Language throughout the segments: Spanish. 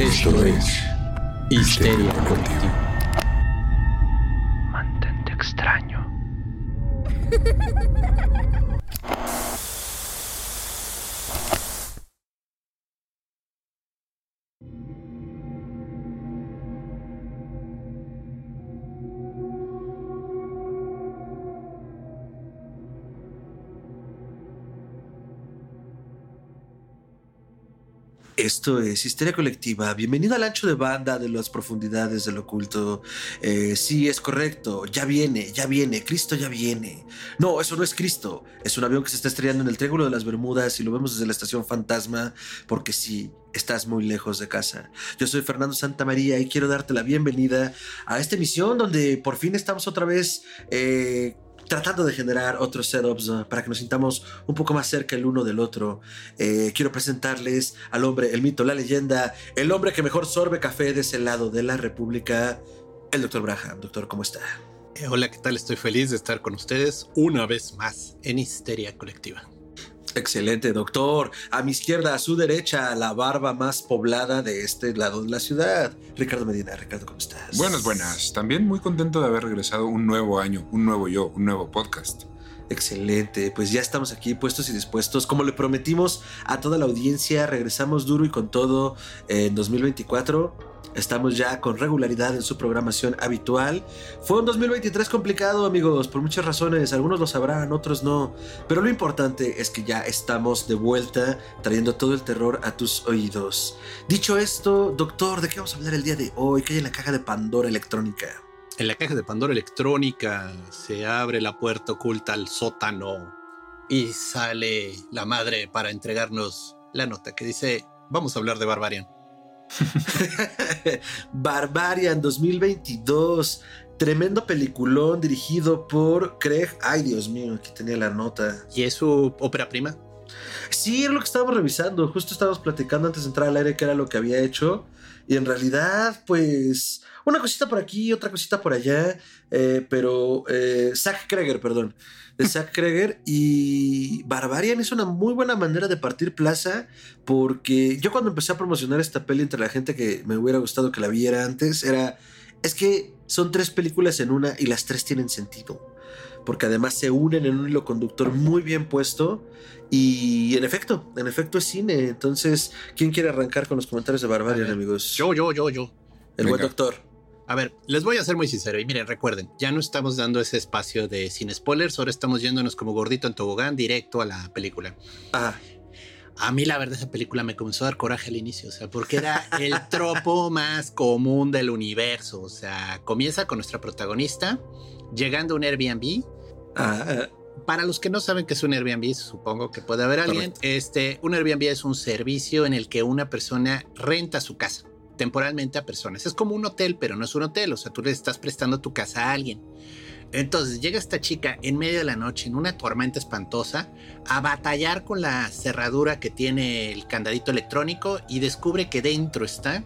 Esto es Histeria Colectiva. Mantente extraño. Esto es Histeria Colectiva. Bienvenido al ancho de banda de las profundidades del oculto. Eh, sí, es correcto. Ya viene, ya viene. Cristo ya viene. No, eso no es Cristo. Es un avión que se está estrellando en el Triángulo de las Bermudas y lo vemos desde la estación Fantasma porque sí, estás muy lejos de casa. Yo soy Fernando Santamaría y quiero darte la bienvenida a esta emisión donde por fin estamos otra vez... Eh, tratando de generar otros setups para que nos sintamos un poco más cerca el uno del otro. Eh, quiero presentarles al hombre, el mito, la leyenda, el hombre que mejor sorbe café de ese lado de la República, el doctor Braham. Doctor, ¿cómo está? Eh, hola, ¿qué tal? Estoy feliz de estar con ustedes una vez más en Histeria Colectiva. Excelente, doctor. A mi izquierda, a su derecha, la barba más poblada de este lado de la ciudad. Ricardo Medina. Ricardo, ¿cómo estás? Buenas, buenas. También muy contento de haber regresado un nuevo año, un nuevo yo, un nuevo podcast. Excelente, pues ya estamos aquí puestos y dispuestos. Como le prometimos a toda la audiencia, regresamos duro y con todo en 2024 Estamos ya con regularidad en su programación habitual. Fue un 2023 complicado, amigos, por muchas razones. Algunos lo sabrán, otros no. Pero lo importante es que ya estamos de vuelta trayendo todo el terror a tus oídos. Dicho esto, doctor, ¿de qué vamos a hablar el día de hoy? ¿Qué hay en la caja de Pandora electrónica? En la caja de Pandora electrónica se abre la puerta oculta al sótano y sale la madre para entregarnos la nota que dice, vamos a hablar de Barbarian. Barbarian 2022. Tremendo peliculón dirigido por Craig. Ay, Dios mío, aquí tenía la nota. ¿Y es su ópera prima? Sí, es lo que estábamos revisando. Justo estábamos platicando antes de entrar al aire qué era lo que había hecho. Y en realidad, pues, una cosita por aquí, otra cosita por allá. Eh, pero eh, Zack Kreger, perdón de Zack Kreger y Barbarian es una muy buena manera de partir plaza porque yo cuando empecé a promocionar esta peli entre la gente que me hubiera gustado que la viera antes era es que son tres películas en una y las tres tienen sentido porque además se unen en un hilo conductor muy bien puesto y en efecto, en efecto es cine. Entonces, ¿quién quiere arrancar con los comentarios de Barbarian, amigos? Yo, yo, yo, yo. El buen doctor. A ver, les voy a ser muy sincero y miren, recuerden, ya no estamos dando ese espacio de sin spoilers, ahora estamos yéndonos como gordito en tobogán directo a la película. Ah. A mí la verdad esa película me comenzó a dar coraje al inicio, o sea, porque era el tropo más común del universo, o sea, comienza con nuestra protagonista llegando a un Airbnb. Ah. Para los que no saben qué es un Airbnb, supongo que puede haber alguien. Este, un Airbnb es un servicio en el que una persona renta su casa temporalmente a personas. Es como un hotel, pero no es un hotel, o sea, tú le estás prestando tu casa a alguien. Entonces llega esta chica en medio de la noche, en una tormenta espantosa, a batallar con la cerradura que tiene el candadito electrónico y descubre que dentro está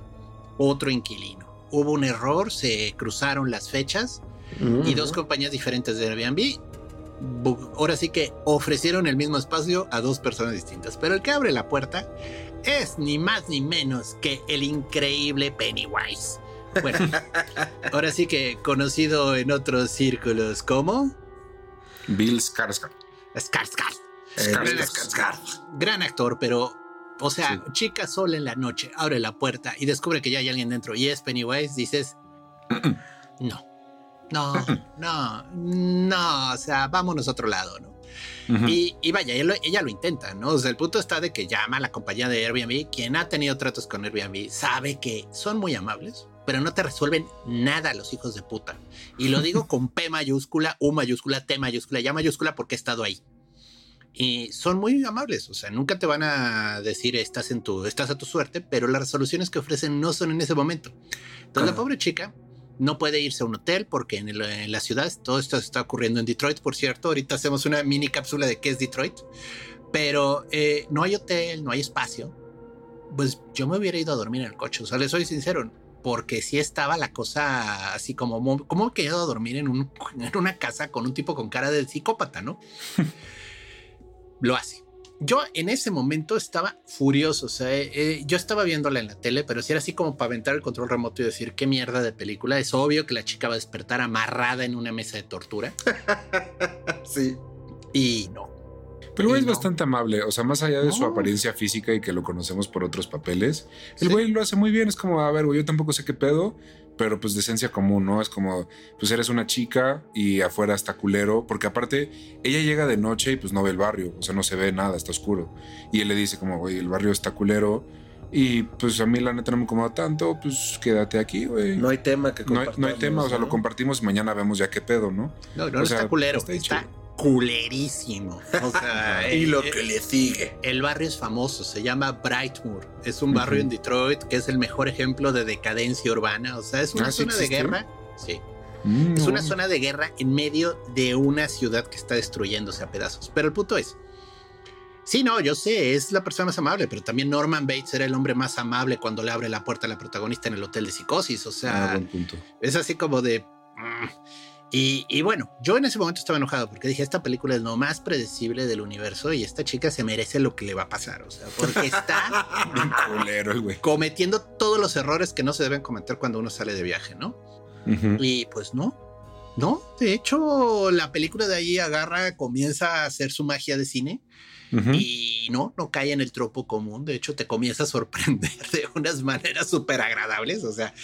otro inquilino. Hubo un error, se cruzaron las fechas y dos compañías diferentes de Airbnb. Ahora sí que ofrecieron el mismo espacio a dos personas distintas, pero el que abre la puerta es ni más ni menos que el increíble Pennywise. Bueno, ahora sí que conocido en otros círculos como Bill Skarsgård. Skarsgård. Skarsgård. Gran actor, pero o sea, chica sola en la noche, abre la puerta y descubre que ya hay alguien dentro y es Pennywise, dices, no, no, no, no, o sea, vámonos a otro lado, ¿no? y, vaya, ella lo, intenta, ¿no? O sea, el punto está de que llama a la compañía de Airbnb, quien ha tenido tratos con Airbnb, sabe que son muy amables, pero no te resuelven nada los hijos de puta. Y lo digo con P mayúscula, U mayúscula, T mayúscula, ya mayúscula porque he estado ahí. Y son muy amables, o sea, nunca te van a decir estás en tu, estás a tu suerte, pero las resoluciones que ofrecen no son en ese momento. Entonces la pobre chica no puede irse a un hotel porque en, la ciudad todo esto está ocurriendo en Detroit, por cierto. Ahorita hacemos una mini cápsula de qué es Detroit, pero eh, no hay hotel, no hay espacio. Pues yo me hubiera ido a dormir en el coche, o sea, les soy sincero, porque si estaba la cosa así como, ¿cómo he quedado a dormir en, un, en una casa con un tipo con cara de psicópata, no? Lo hace. Yo en ese momento estaba furioso. O sea, eh, eh, yo estaba viéndola en la tele, pero si era así como para aventar el control remoto y decir qué mierda de película. Es obvio que la chica va a despertar amarrada en una mesa de tortura. sí. Y no. Pero el güey es bastante amable, o sea, más allá de su apariencia física y que lo conocemos por otros papeles, el güey lo hace muy bien. Es como, a ver, güey, yo tampoco sé qué pedo, pero pues de esencia común, ¿no? Es como, pues eres una chica y afuera está culero, porque aparte ella llega de noche y pues no ve el barrio, o sea, no se ve nada, está oscuro. Y él le dice como, güey, el barrio está culero. Y pues a mí la neta no me incomoda tanto, pues quédate aquí, güey. No hay tema que no hay, no hay tema, o sea, lo compartimos y mañana vemos ya qué pedo, ¿no? No, no, está culero, está, culerísimo. O sea, y lo que le sigue. El barrio es famoso, se llama Brightmoor. Es un barrio en Detroit que es el mejor ejemplo de decadencia urbana. O sea, es una ah, zona de guerra. Sí. Mm, es una zona de guerra en medio de una ciudad que está destruyéndose a pedazos. Pero el punto es, Sí, no, yo sé, es la persona más amable, pero también Norman Bates era el hombre más amable cuando le abre la puerta a la protagonista en el hotel de psicosis. O sea, ah, punto. es así como de. Mm, y, bueno, yo en ese momento estaba enojado porque dije, esta película es lo más predecible del universo y esta chica se merece lo que le va a pasar. O sea, porque está cometiendo todos los errores que no se deben cometer cuando uno sale de viaje, ¿no? Y pues no, no. De hecho, la película de ahí agarra, comienza a hacer su magia de cine y no, no cae en el tropo común. De hecho, te comienza a sorprender de unas maneras súper agradables. O sea,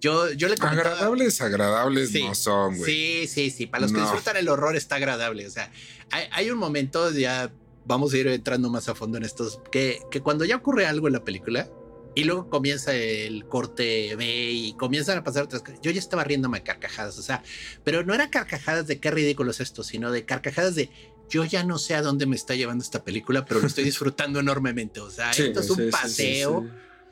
yo, yo le comentaba, Agradables, agradables no son, güey. Sí, sí, sí. Para los que disfrutan el horror está agradable. O sea, hay, hay, un momento, ya vamos a ir entrando más a fondo en estos, que, que cuando ya ocurre algo en la película, y luego comienza el corte B y comienzan a pasar otras cosas. Yo ya estaba riéndome a carcajadas, o sea, pero no era carcajadas de qué ridículo es esto, sino de carcajadas de yo ya no sé a dónde me está llevando esta película, pero lo estoy disfrutando enormemente. O sea, esto es un paseo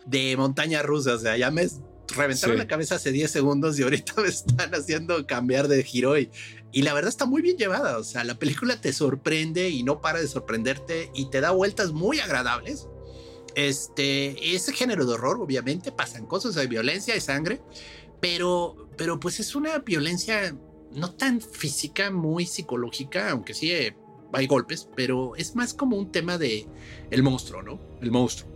de montaña rusa. O sea, ya me reventaron la cabeza hace 10 segundos y ahorita me están haciendo cambiar de giro. Y, y la verdad está muy bien llevada. O sea, la película te sorprende y no para de sorprenderte y te da vueltas muy agradables. Este, ese género de horror, obviamente, pasan cosas, hay violencia, hay sangre, pero, pero pues es una violencia no tan física, muy psicológica, aunque sí eh, hay golpes, pero es más como un tema de el monstruo, ¿no? El monstruo.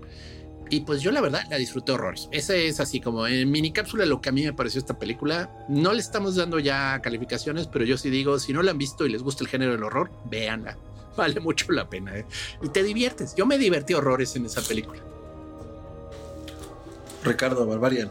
Y pues yo la verdad la disfruté horrores. Ese es así como en mini cápsula lo que a mí me pareció esta película. No le estamos dando ya calificaciones, pero yo sí digo, si no la han visto y les gusta el género del horror, véanla. Vale mucho la pena. ¿eh? Y te diviertes. Yo me divertí horrores en esa película. Ricardo Barbarian.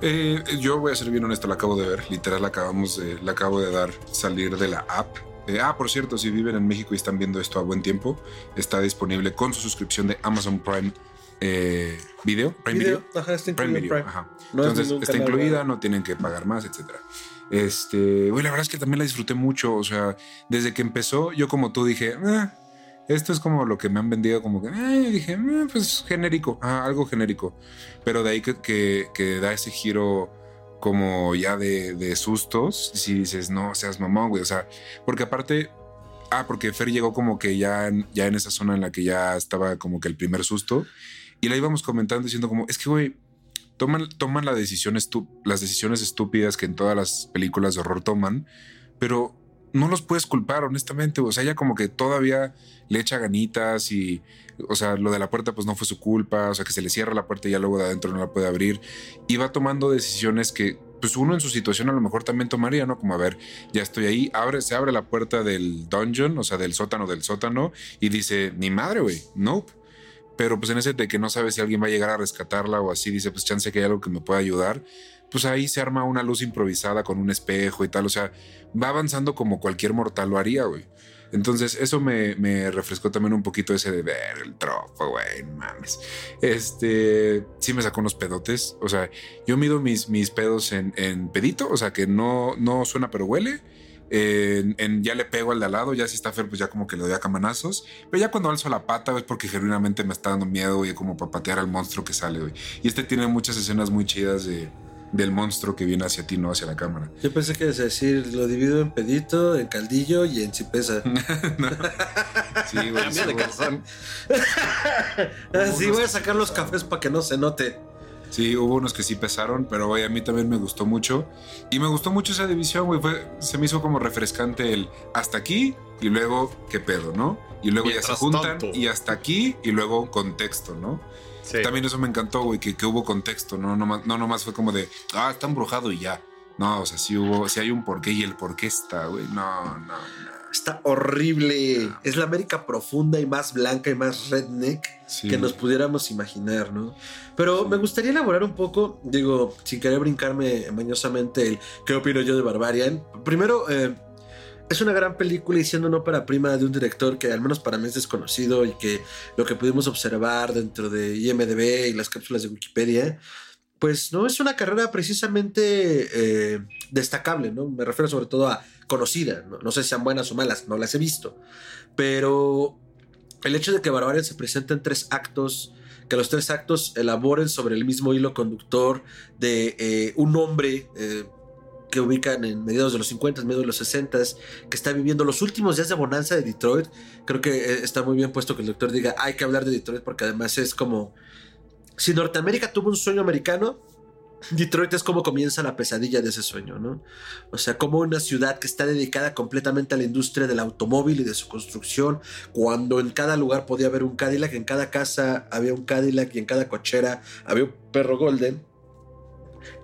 Eh, yo voy a ser bien honesto, la acabo de ver. Literal, acabamos de, la acabo de dar salir de la app eh, ah, por cierto, si viven en México y están viendo esto a buen tiempo, está disponible con su suscripción de Amazon Prime eh, Video. Prime Video. Ajá, está Prime Video. Ajá. Entonces está incluida, no tienen que pagar más, etcétera. Este, güey, la verdad es que también la disfruté mucho. O sea, desde que empezó, yo como tú dije, ah, esto es como lo que me han vendido, como que, eh, dije, ah, pues genérico, ah, algo genérico. Pero de ahí que, que, da ese giro como ya de, sustos, si dices, no seas mamón, güey, o sea, porque aparte, ah, porque Fer llegó como que ya, ya en esa zona en la que ya estaba como que el primer susto, y la íbamos comentando diciendo como, es que, güey, toman, las decisiones estúpidas que en todas las películas de horror toman, pero no los puedes culpar, honestamente. O sea, ella como que todavía le echa ganitas y, o sea, lo de la puerta pues no fue su culpa, o sea, que se le cierra la puerta y ya luego de adentro no la puede abrir. Y va tomando decisiones que pues uno en su situación a lo mejor también tomaría, ¿no? Como a ver, ya estoy ahí, abre, se abre la puerta del dungeon, o sea, del sótano del sótano y dice, ni madre, güey, nope. Pero pues en ese de que no sabe si alguien va a llegar a rescatarla o así, dice, pues chance que hay algo que me pueda ayudar pues ahí se arma una luz improvisada con un espejo y tal. O sea, va avanzando como cualquier mortal lo haría, güey. Entonces, eso me, refrescó también un poquito ese de ver el trofeo, güey, mames. Este, sí me sacó unos pedotes. O sea, yo mido mis, mis pedos en, pedito, o sea, que no, no suena pero huele. En, ya le pego al de al lado, ya si está feo, pues ya como que le doy a camanazos. Pero ya cuando alzo la pata es porque genuinamente me está dando miedo, y como para patear al monstruo que sale, güey. Y este tiene muchas escenas muy chidas de, del monstruo que viene hacia ti, no hacia la cámara. Yo pensé que es decir, lo divido en pedito, en caldillo y en chipesa. Sí, güey. Cambia de calzón. Así voy a sacar los cafés para que no se note. Sí, hubo unos que sí pesaron, pero güey, a mí también me gustó mucho. Y me gustó mucho esa división, güey. se me hizo como refrescante el hasta aquí y luego qué pedo, ¿no? Y luego ya se juntan y hasta aquí y luego contexto, ¿no? También eso me encantó, güey, que, hubo contexto, ¿no? No, no nomás fue como de, ah, está embrujado y ya. No, o sea, sí hubo, sí hay un porqué y el porqué está, güey. No, no, no. Está horrible. Es la América profunda y más blanca y más redneck que nos pudiéramos imaginar, ¿no? Pero me gustaría elaborar un poco, digo, sin querer brincarme mañosamente el qué opino yo de Barbarian. Primero, eh, es una gran película y siendo una ópera prima de un director que al menos para mí es desconocido y que lo que pudimos observar dentro de IMDB y las cápsulas de Wikipedia, pues no es una carrera precisamente eh, destacable, ¿no? Me refiero sobre todo a conocida, ¿no? no sé si sean buenas o malas, no las he visto, pero el hecho de que Barbarian se presente en tres actos, que los tres actos elaboren sobre el mismo hilo conductor de eh, un hombre eh, que ubican en mediados de los 50, mediados de los 60, que está viviendo los últimos días de bonanza de Detroit. Creo que eh, está muy bien puesto que el doctor diga, hay que hablar de Detroit porque además es como, si Norteamérica tuvo un sueño americano, Detroit es como comienza la pesadilla de ese sueño, ¿no? O sea, como una ciudad que está dedicada completamente a la industria del automóvil y de su construcción, cuando en cada lugar podía haber un Cadillac, en cada casa había un Cadillac y en cada cochera había un perro golden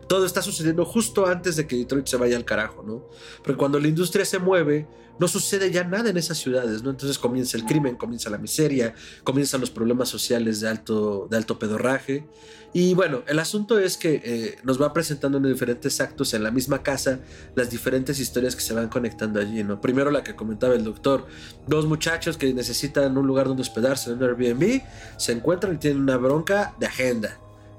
todo está sucediendo justo antes de que Detroit se vaya al carajo, ¿no? Porque cuando la industria se mueve, no sucede ya nada en esas ciudades, ¿no? Entonces comienza el crimen, comienza la miseria, comienzan los problemas sociales de alto, de alto pedorraje. Y bueno, el asunto es que eh, nos va presentando en diferentes actos en la misma casa las diferentes historias que se van conectando allí, ¿no? Primero la que comentaba el doctor, dos muchachos que necesitan un lugar donde hospedarse en un Airbnb, se encuentran y tienen una bronca de agenda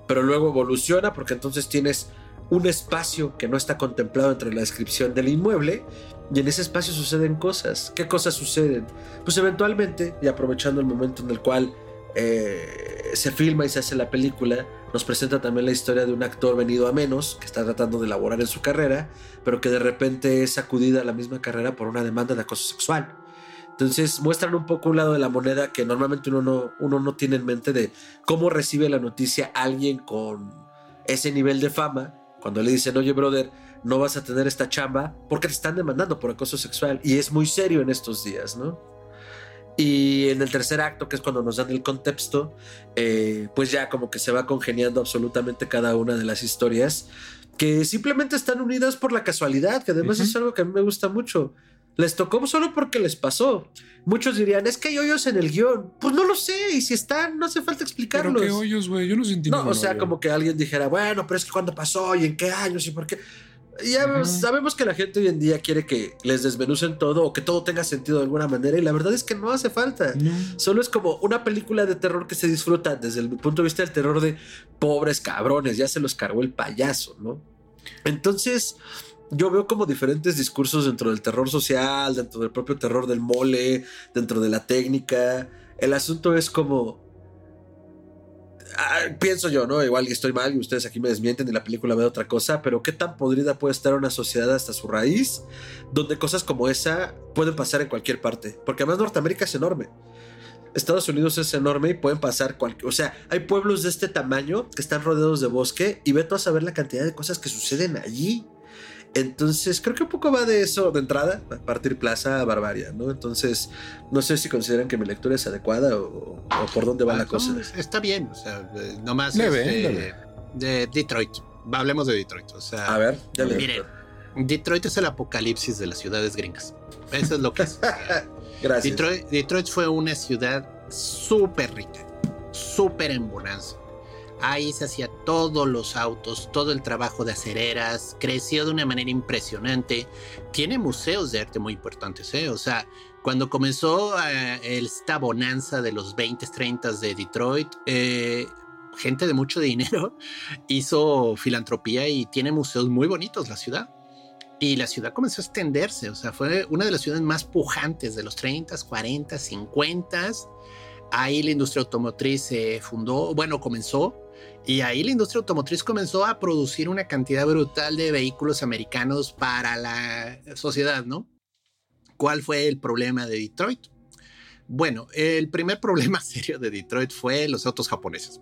pero luego evoluciona porque entonces tienes un espacio que no está contemplado entre la descripción del inmueble y en ese espacio suceden cosas. ¿Qué cosas suceden? Pues eventualmente, y aprovechando el momento en el cual eh, se filma y se hace la película, nos presenta también la historia de un actor venido a menos, que está tratando de elaborar en su carrera, pero que de repente es sacudida a la misma carrera por una demanda de acoso sexual. Entonces muestran un poco un lado de la moneda que normalmente uno no, uno no tiene en mente de cómo recibe la noticia alguien con ese nivel de fama cuando le dicen, oye, brother, no vas a tener esta chamba porque te están demandando por acoso sexual. Y es muy serio en estos días, ¿no? Y en el tercer acto, que es cuando nos dan el contexto, eh, pues ya como que se va congeniando absolutamente cada una de las historias que simplemente están unidas por la casualidad, que además es algo que a mí me gusta mucho. Les tocó solo porque les pasó. Muchos dirían, es que hay hoyos en el guion. Pues no lo sé, y si están, no hace falta explicarlos. ¿Pero qué hoyos, güey? Yo no sentí No, o sea, como que alguien dijera, bueno, pero es que cuándo pasó y en qué años y por qué. Ya sabemos que la gente hoy en día quiere que les desmenucen todo o que todo tenga sentido de alguna manera y la verdad es que no hace falta. Solo es como una película de terror que se disfruta desde el punto de vista del terror de pobres cabrones, ya se los cargó el payaso, ¿no? Entonces, yo veo como diferentes discursos dentro del terror social, dentro del propio terror del mole, dentro de la técnica. El asunto es como... Ah, pienso yo, ¿no? Igual estoy mal y ustedes aquí me desmienten y la película ve otra cosa, pero ¿qué tan podrida puede estar una sociedad hasta su raíz donde cosas como esa pueden pasar en cualquier parte? Porque además Norteamérica es enorme. Estados Unidos es enorme y pueden pasar cualquier... O sea, hay pueblos de este tamaño que están rodeados de bosque y ve tú a saber la cantidad de cosas que suceden allí. Entonces, creo que un poco va de eso de entrada, a partir Plaza a Barbaria, ¿no? Entonces, no sé si consideran que mi lectura es adecuada o, por dónde va la ah, cosa. Está bien, o sea, nomás de Detroit. Hablemos de Detroit, o sea. A ver, Miren, Detroit es el apocalipsis de las ciudades gringas. Eso es lo que es. Gracias. Detroit, Detroit fue una ciudad súper rica, súper en bonanza Ahí se hacía todos los autos, todo el trabajo de acereras, creció de una manera impresionante. Tiene museos de arte muy importantes, ¿eh? O sea, cuando comenzó eh, esta bonanza de los 20, 30 de Detroit, eh, gente de mucho dinero hizo filantropía y tiene museos muy bonitos la ciudad. Y la ciudad comenzó a extenderse, o sea, fue una de las ciudades más pujantes de los 30, 40, 50. Ahí la industria automotriz se fundó, bueno, comenzó y ahí la industria automotriz comenzó a producir una cantidad brutal de vehículos americanos para la sociedad, ¿no? ¿Cuál fue el problema de Detroit? Bueno, el primer problema serio de Detroit fue los autos japoneses,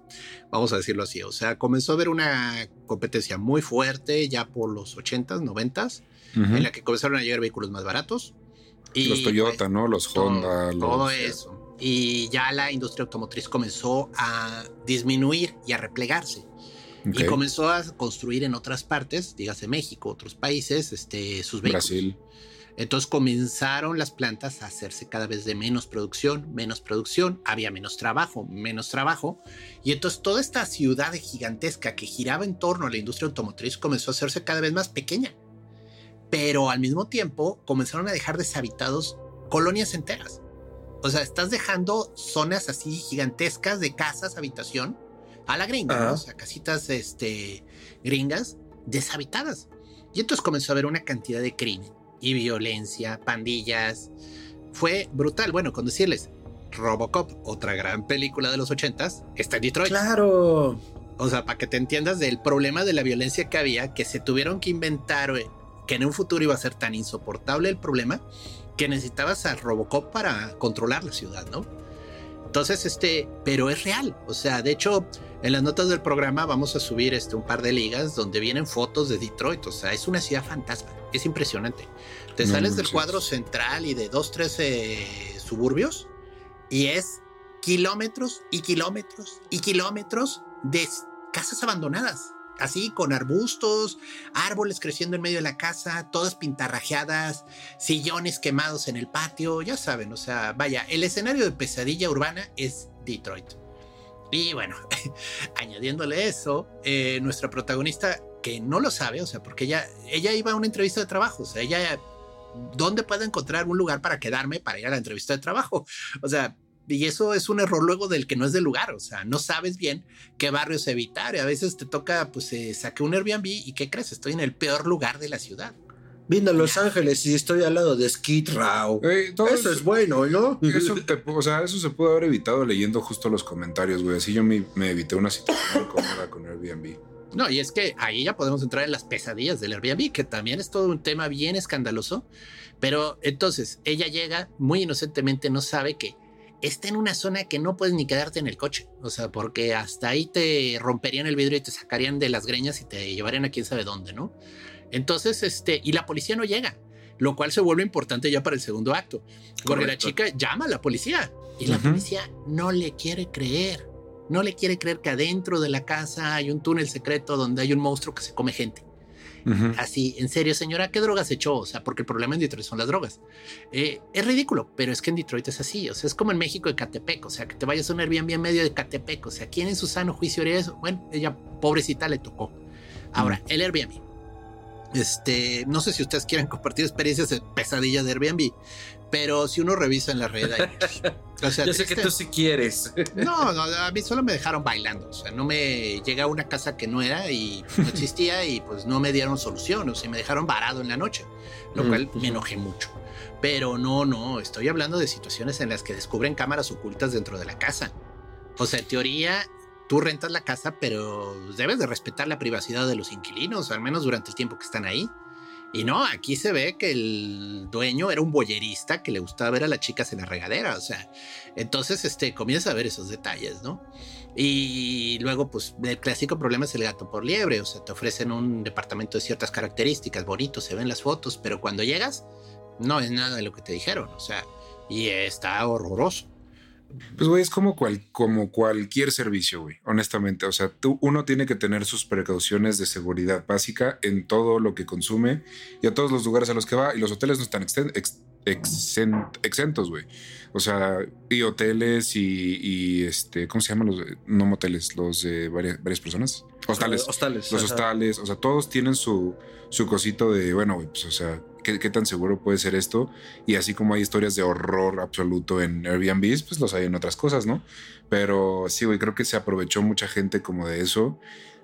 vamos a decirlo así. O sea, comenzó a haber una competencia muy fuerte ya por los 80s, 90s, en la que comenzaron a llegar vehículos más baratos. Y los Toyota, pues, ¿no? Los Honda. Todo, eso. Y ya la industria automotriz comenzó a disminuir y a replegarse. Y comenzó a construir en otras partes, dígase México, otros países, este, sus vehículos. Brasil. Entonces comenzaron las plantas a hacerse cada vez de menos producción, menos producción, había menos trabajo, menos trabajo. Y entonces toda esta ciudad gigantesca que giraba en torno a la industria automotriz comenzó a hacerse cada vez más pequeña. Pero al mismo tiempo comenzaron a dejar deshabitados colonias enteras. O sea, estás dejando zonas así gigantescas de casas, habitación, a la gringa, o sea, casitas este, gringas deshabitadas. Y entonces comenzó a haber una cantidad de crimen y violencia, pandillas. Fue brutal. Bueno, con decirles, Robocop, otra gran película de los ochentas, está en Detroit. Claro. O sea, para que te entiendas del problema de la violencia que había, que se tuvieron que inventar, que en un futuro iba a ser tan insoportable el problema, que necesitabas a Robocop para controlar la ciudad, ¿no? Entonces, este, pero es real. O sea, de hecho, en las notas del programa vamos a subir este, un par de ligas donde vienen fotos de Detroit. O sea, es una ciudad fantasma. Es impresionante. Te sales del cuadro central y de dos, tres eh, suburbios y es kilómetros y kilómetros y kilómetros de casas abandonadas. Así, con arbustos, árboles creciendo en medio de la casa, todas pintarrajeadas, sillones quemados en el patio, ya saben, o sea, vaya, el escenario de pesadilla urbana es Detroit. Y bueno, añadiéndole eso, eh, nuestra protagonista, que no lo sabe, o sea, porque ella, ella iba a una entrevista de trabajo, o sea, ella, ¿dónde puedo encontrar un lugar para quedarme para ir a la entrevista de trabajo? O sea, y eso es un error luego del que no es del lugar, o sea, no sabes bien qué barrios evitar, y a veces te toca, pues, eh, saqué un Airbnb y ¿qué crees? Estoy en el peor lugar de la ciudad. Vino a Los Ángeles y estoy al lado de Skid Row. eso es bueno, ¿no? Eso, o sea, eso se pudo haber evitado leyendo justo los comentarios, güey. Así yo me, evité una situación incómoda con Airbnb. No, y es que ahí ya podemos entrar en las pesadillas del Airbnb, que también es todo un tema bien escandaloso. Pero entonces ella llega muy inocentemente, no sabe que está en una zona que no puedes ni quedarte en el coche. O sea, porque hasta ahí te romperían el vidrio y te sacarían de las greñas y te llevarían a quién sabe dónde, ¿no? Entonces, este, y la policía no llega, lo cual se vuelve importante ya para el segundo acto, porque la chica llama a la policía y la policía no le quiere creer, no le quiere creer que adentro de la casa hay un túnel secreto donde hay un monstruo que se come gente. Así, en serio, señora, ¿qué drogas echó? O sea, porque el problema en Detroit son las drogas. Eh, es ridículo, pero es que en Detroit es así. O sea, es como en México de Catepec. O sea, que te vayas a un Airbnb en medio de Catepec. O sea, ¿quién en su sano juicio haría eso? Bueno, ella, pobrecita, le tocó. Ahora, el Airbnb. Este, no sé si ustedes quieren compartir experiencias de pesadillas de Airbnb, pero si uno revisa en la red O sea, Yo sé que tú sí quieres. No, no, a mí solo me dejaron bailando. O sea, no me llega a una casa que no era y no existía y pues no me dieron solución. O sea, me dejaron varado en la noche, lo cual me enojé mucho. Pero no, no, estoy hablando de situaciones en las que descubren cámaras ocultas dentro de la casa. O sea, en teoría, tú rentas la casa, pero debes de respetar la privacidad de los inquilinos, al menos durante el tiempo que están ahí. Y no, aquí se ve que el dueño era un boyerista que le gustaba ver a las chicas en la regadera, o sea, entonces este comienza a ver esos detalles, ¿no? Y luego, pues, el clásico problema es el gato por liebre, o sea, te ofrecen un departamento de ciertas características, bonito, se ven las fotos, pero cuando llegas, no es nada de lo que te dijeron, o sea, y está horroroso. Pues, güey, es como, cual, como cualquier servicio, güey, honestamente. O sea, tú, uno tiene que tener sus precauciones de seguridad básica en todo lo que consume y a todos los lugares a los que va. Y los hoteles no están exentos, güey. O sea, y hoteles y, este, ¿cómo se llaman los? No moteles, los de varias, varias personas. Hostales. hostales. Los hostales. O sea, todos tienen su, su cosito de, bueno, güey, pues, o sea, ¿qué, tan seguro puede ser esto? Y así como hay historias de horror absoluto en Airbnb, pues los hay en otras cosas, ¿no? Pero sí, güey, creo que se aprovechó mucha gente como de eso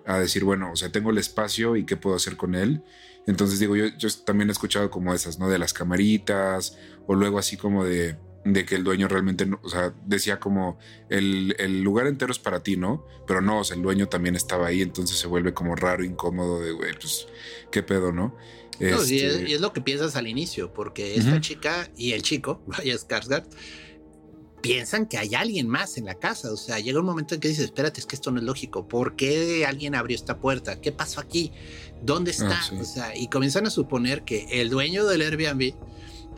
a decir, bueno, o sea, tengo el espacio y qué puedo hacer con él. Entonces digo, yo, yo también he escuchado como esas, ¿no? De las camaritas o luego así como de, de que el dueño realmente, o sea, decía como el, el, lugar entero es para ti, ¿no? Pero no, o sea, el dueño también estaba ahí, entonces se vuelve como raro, incómodo de, güey, pues, qué pedo, ¿no? Este y, es, lo que piensas al inicio, porque esta chica y el chico, vaya Skarsgård, piensan que hay alguien más en la casa. O sea, llega un momento en que dices, espérate, es que esto no es lógico. ¿Por qué alguien abrió esta puerta? ¿Qué pasó aquí? ¿Dónde está? Ah, sí. O sea, y comienzan a suponer que el dueño del Airbnb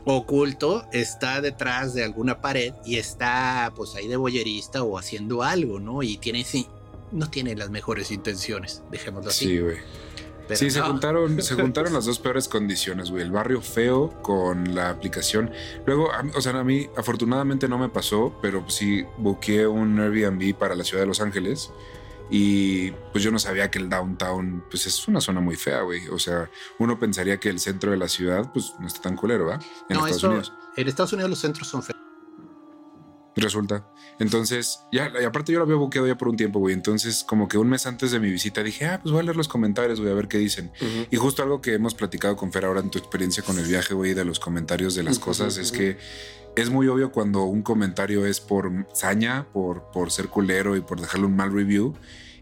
oculto está detrás de alguna pared y está pues ahí de boyerista o haciendo algo, ¿no? Y tiene sí, no tiene las mejores intenciones, dejémoslo así. Sí, güey. Pero Sí, se juntaron, se juntaron las dos peores condiciones, güey. El barrio feo con la aplicación. Luego, a o sea, a mí afortunadamente no me pasó, pero sí buqueé un Airbnb para la ciudad de Los Ángeles. Y pues yo no sabía que el downtown, pues es una zona muy fea, güey. O sea, uno pensaría que el centro de la ciudad, pues no está tan culero, ¿verdad? En No, Estados eso, Unidos. en Estados Unidos los centros son feos. Resulta. Entonces, ya, y aparte yo lo había buqueado ya por un tiempo, güey. Entonces, como que un mes antes de mi visita dije, ah, pues voy a leer los comentarios, güey, a ver qué dicen. Y justo algo que hemos platicado con Fer ahora en tu experiencia con el viaje, güey, de los comentarios de las cosas, es que es muy obvio cuando un comentario es por saña, por, por ser culero y por dejarle un mal review.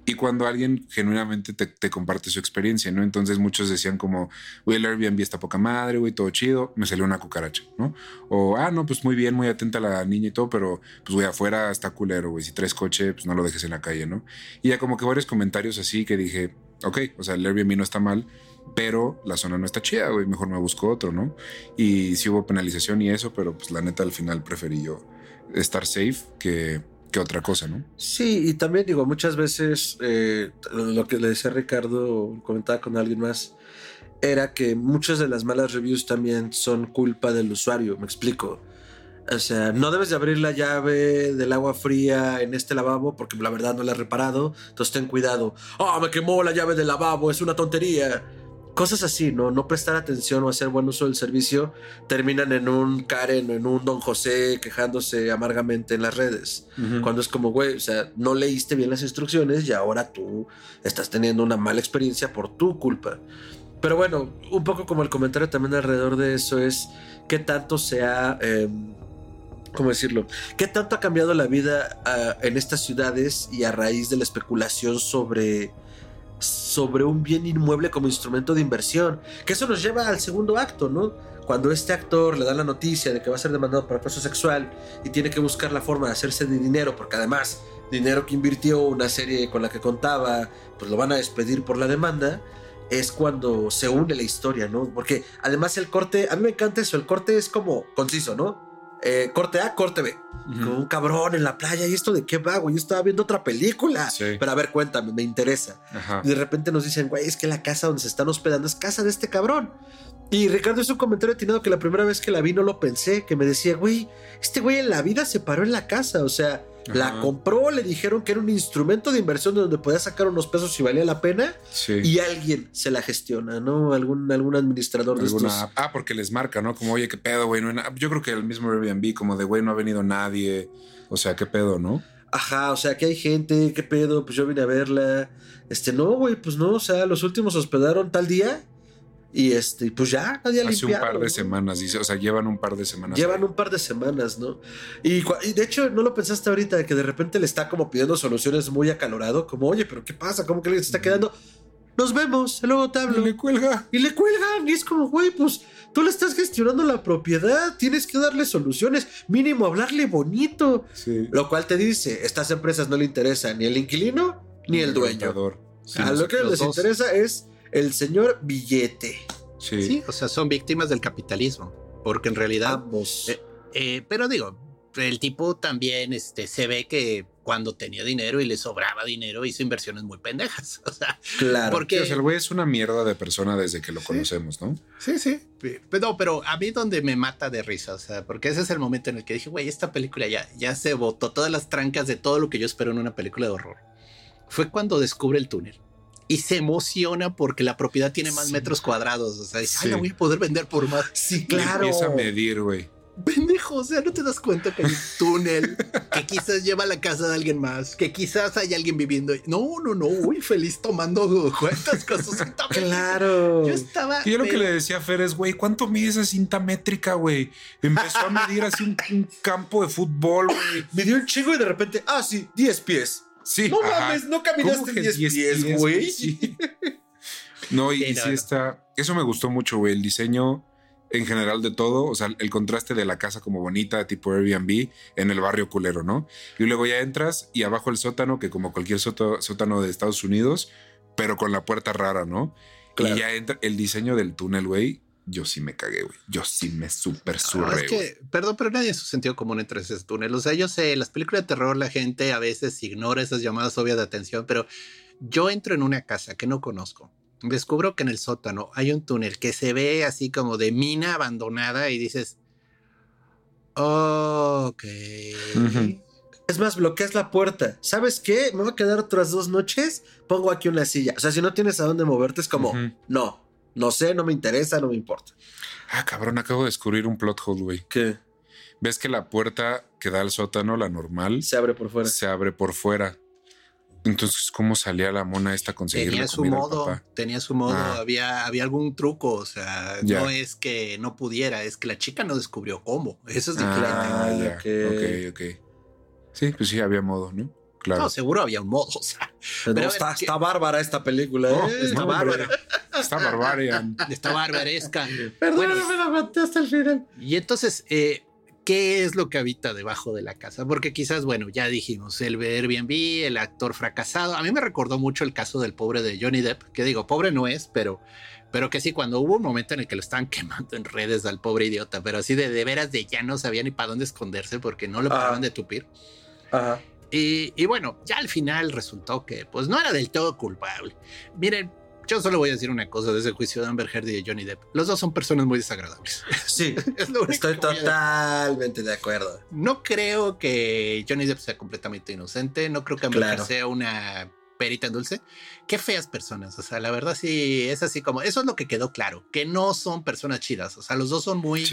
Y cuando alguien genuinamente te, te comparte su experiencia, ¿no? Entonces muchos decían como, güey, el Airbnb está poca madre, güey, todo chido, me salió una cucaracha, ¿no? O, ah, no, pues muy bien, muy atenta la niña y todo, pero pues, güey, afuera está culero, güey, si traes coche, pues no lo dejes en la calle, ¿no? Y ya como que varios comentarios así que dije, ok, o sea, el Airbnb no está mal, pero la zona no está chida, güey, mejor me busco otro, ¿no? Y sí hubo penalización y eso, pero pues la neta al final preferí yo estar safe que, que otra cosa, ¿no? Sí, y también digo, muchas veces eh, lo que le decía Ricardo, comentaba con alguien más, era que muchas de las malas reviews también son culpa del usuario, me explico. O sea, no debes de abrir la llave del agua fría en este lavabo porque la verdad no la he reparado, entonces ten cuidado. Ah, me quemó la llave del lavabo, es una tontería. Cosas así, ¿no? No prestar atención o hacer buen uso del servicio terminan en un Karen o en un Don José quejándose amargamente en las redes. Cuando es como, güey, o sea, no leíste bien las instrucciones y ahora tú estás teniendo una mala experiencia por tu culpa. Pero bueno, un poco como el comentario también alrededor de eso es qué tanto se ha, eh, ¿cómo decirlo? ¿Qué tanto ha cambiado la vida ah, en estas ciudades y a raíz de la especulación sobre sobre un bien inmueble como instrumento de inversión. Que eso nos lleva al segundo acto, ¿no? Cuando este actor le da la noticia de que va a ser demandado por acoso sexual y tiene que buscar la forma de hacerse de dinero, porque además dinero que invirtió una serie con la que contaba, pues lo van a despedir por la demanda, es cuando se une la historia, ¿no? Porque además el corte, a mí me encanta eso, el corte es como conciso, ¿no? Eh, corte A, corte B. Como un cabrón en la playa. ¿Y esto de qué va, güey? Yo estaba viendo otra película. Sí. Pero a ver, cuéntame, me interesa. Ajá. Y de repente nos dicen, güey, es que la casa donde se están hospedando es casa de este cabrón. Y Ricardo hizo un comentario atinado que la primera vez que la vi no lo pensé, que me decía, güey, este güey en la vida se paró en la casa, o sea, la compró, le dijeron que era un instrumento de inversión de donde podía sacar unos pesos si valía la pena, Sí. y alguien se la gestiona, ¿no? Algún, algún administrador de estos. Ah, porque les marca, ¿no? Como, oye, qué pedo, güey. No hay na-". Yo creo que el mismo Airbnb, como de, güey, no ha venido nadie. O sea, qué pedo, ¿no? Ajá, o sea, que hay gente, qué pedo, pues yo vine a verla. Este, no, güey, pues no, o sea, los últimos hospedaron tal día. Y este, pues ya, nadie ha Hace un par de ¿no? semanas, dice. O sea, llevan un par de semanas. Llevan ahí. un par de semanas, ¿no? Y, y de hecho, no lo pensaste ahorita, de que de repente le está como pidiendo soluciones muy acalorado, como, oye, pero ¿qué pasa? ¿Cómo que le está quedando? Nos vemos, luego te Y hablo. le cuelga. Y le cuelgan, y es como, güey, pues tú le estás gestionando la propiedad, tienes que darle soluciones, mínimo hablarle bonito. Sí. Lo cual te dice, estas empresas no le interesa ni el inquilino ni el dueño. Sí, A lo que les dos. interesa es el señor billete. sí. Sí, o sea, son víctimas del capitalismo, porque en realidad Ambos. Eh, Eh, pero digo, el tipo también este, se ve que cuando tenía dinero y le sobraba dinero hizo inversiones muy pendejas. O sea, claro. porque... Sí, o sea, el güey es una mierda de persona desde que lo conocemos, ¿no? Sí, sí. Pero, no, pero a mí donde me mata de risa, o sea, porque ese es el momento en el que dije, güey, esta película ya, ya se botó todas las trancas de todo lo que yo espero en una película de horror. Fue cuando descubre el túnel y se emociona porque la propiedad tiene más Sí. metros cuadrados. O sea, dice, ay, Sí. la voy a poder vender por más. sí, Y claro. Empieza a medir, güey. Pendejo, o sea, no te das cuenta que hay un túnel que quizás lleva a la casa de alguien más, que quizás hay alguien viviendo. No, no, no, uy, feliz tomando cuentas con su cinta. Claro. Yo estaba. Y yo lo que le decía a Fer es, güey, ¿cuánto mide esa cinta métrica, güey? Empezó a medir así un, un campo de fútbol, güey. Me dio un chingo y de repente, ah, sí, 10 pies. Sí. No ajá. mames, no ¿Cómo caminaste que 10 10 pies, güey. Sí. No, y, Sí, y no, sí no. está. Eso me gustó mucho, güey. El diseño en general de todo, o sea, el contraste de la casa como bonita, tipo Airbnb, en el barrio culero, ¿no? Y luego ya entras y abajo el sótano, que como cualquier sótano de Estados Unidos, pero con la puerta rara, ¿no? Y ya entra el diseño del túnel, güey. Yo sí me cagué, güey. Yo sí me super surré. es que, perdón, pero nadie en su sentido común entra en ese túnel. O sea, yo sé, las películas de terror, la gente a veces ignora esas llamadas obvias de atención, pero yo entro en una casa que no conozco descubro que en el sótano hay un túnel que se ve así como de mina abandonada y dices, ok. Es más, bloqueas la puerta. ¿Sabes qué? Me voy a quedar otras dos noches. Pongo aquí una silla. O sea, si no tienes a dónde moverte, es como, no, no sé, no me interesa, no me importa. Ah, cabrón, acabo de descubrir un plot hole, güey. ¿Qué? ¿Ves que la puerta que da al sótano, la normal, se abre por fuera? Se abre por fuera. Entonces, ¿cómo salía la mona esta a conseguir tenía su modo, Tenía su modo, ah. había, había algún truco, o sea, no es que no pudiera, es que la chica no descubrió cómo. Eso es diferente. Ah, ok, ok. Sí, pues sí, había modo, ¿no? Claro. No, seguro había un modo, o sea. Pero está, está, bárbara esta película, ¿eh? está bárbara. Está barbarian. Está barbaresca. Perdón, me la aguanté hasta el final. Y entonces, eh, qué es lo que habita debajo de la casa, porque quizás, bueno, ya dijimos, el Airbnb, el actor fracasado, a mí me recordó mucho el caso del pobre de Johnny Depp, que digo, pobre no es, pero, pero que sí, cuando hubo un momento en el que lo estaban quemando en redes al pobre idiota, pero así de, de veras de ya no sabía ni para dónde esconderse porque no lo paraban de tupir. Y, y bueno, ya al final resultó que pues no era del todo culpable. Miren, yo solo voy a decir una cosa de ese juicio de Amber Heard y de Johnny Depp. Los dos son personas muy desagradables. Sí, estoy totalmente de acuerdo. No creo que Johnny Depp sea completamente inocente. No creo que Amber Heard sea una perita en dulce. Qué feas personas. O sea, la verdad sí es así como. Eso es lo que quedó claro. Que no son personas chidas. O sea, los dos son muy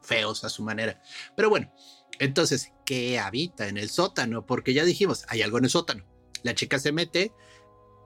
feos a su manera. Pero bueno, entonces, ¿qué habita en el sótano? Porque ya dijimos, hay algo en el sótano. La chica se mete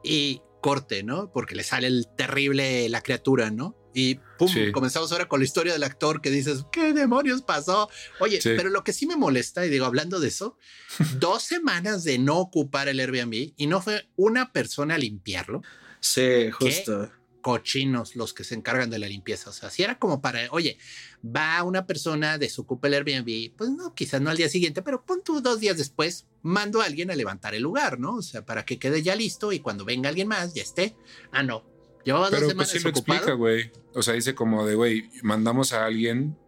y corte, ¿no? Porque le sale el terrible la criatura, ¿no? Y pum, comenzamos ahora con la historia del actor que dices, ¿qué demonios pasó? Oye, pero lo que sí me molesta, y digo, hablando de eso, dos semanas de no ocupar el Airbnb y no fue una persona a limpiarlo. Sí, justo cochinos los que se encargan de la limpieza. O sea, si era como para, oye, va una persona, desocupa el Airbnb, pues no, quizás no al día siguiente, pero pon tú dos días después, mando a alguien a levantar el lugar, ¿no? O sea, para que quede ya listo y cuando venga alguien más ya esté. Ah, no. Llevaba dos pues, semanas pues sí lo explica, güey. O sea, dice como de, güey, mandamos a alguien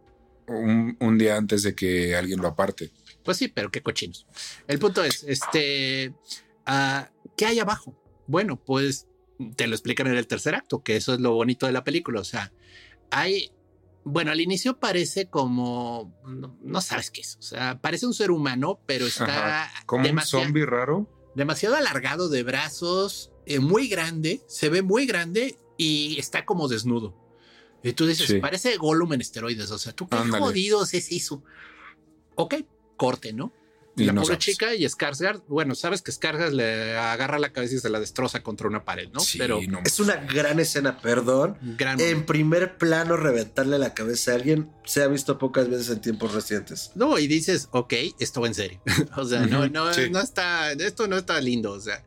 un, día antes de que alguien lo aparte. Pues sí, pero qué cochinos. El punto es, este, uh, ¿qué hay abajo? Bueno, pues te lo explican en el tercer acto, que eso es lo bonito de la película. O sea, hay, bueno, al inicio parece como, no, sabes qué es. O sea, parece un ser humano, pero está como un zombie raro. Demasiado alargado de brazos, eh, muy grande, se ve muy grande y está como desnudo. Y tú dices, parece Gollum en esteroides. O sea, tú qué jodidos es eso. Ok, corte, ¿no? La pobre chica y Skarsgård, bueno, sabes que Skarsgård le agarra la cabeza y se la destroza contra una pared, ¿no? Pero es una gran escena, perdón. en primer plano reventarle la cabeza a alguien se ha visto pocas veces en tiempos recientes. No, y dices, ok, esto va en serio. o sea, no, no, no está, esto no está lindo, o sea.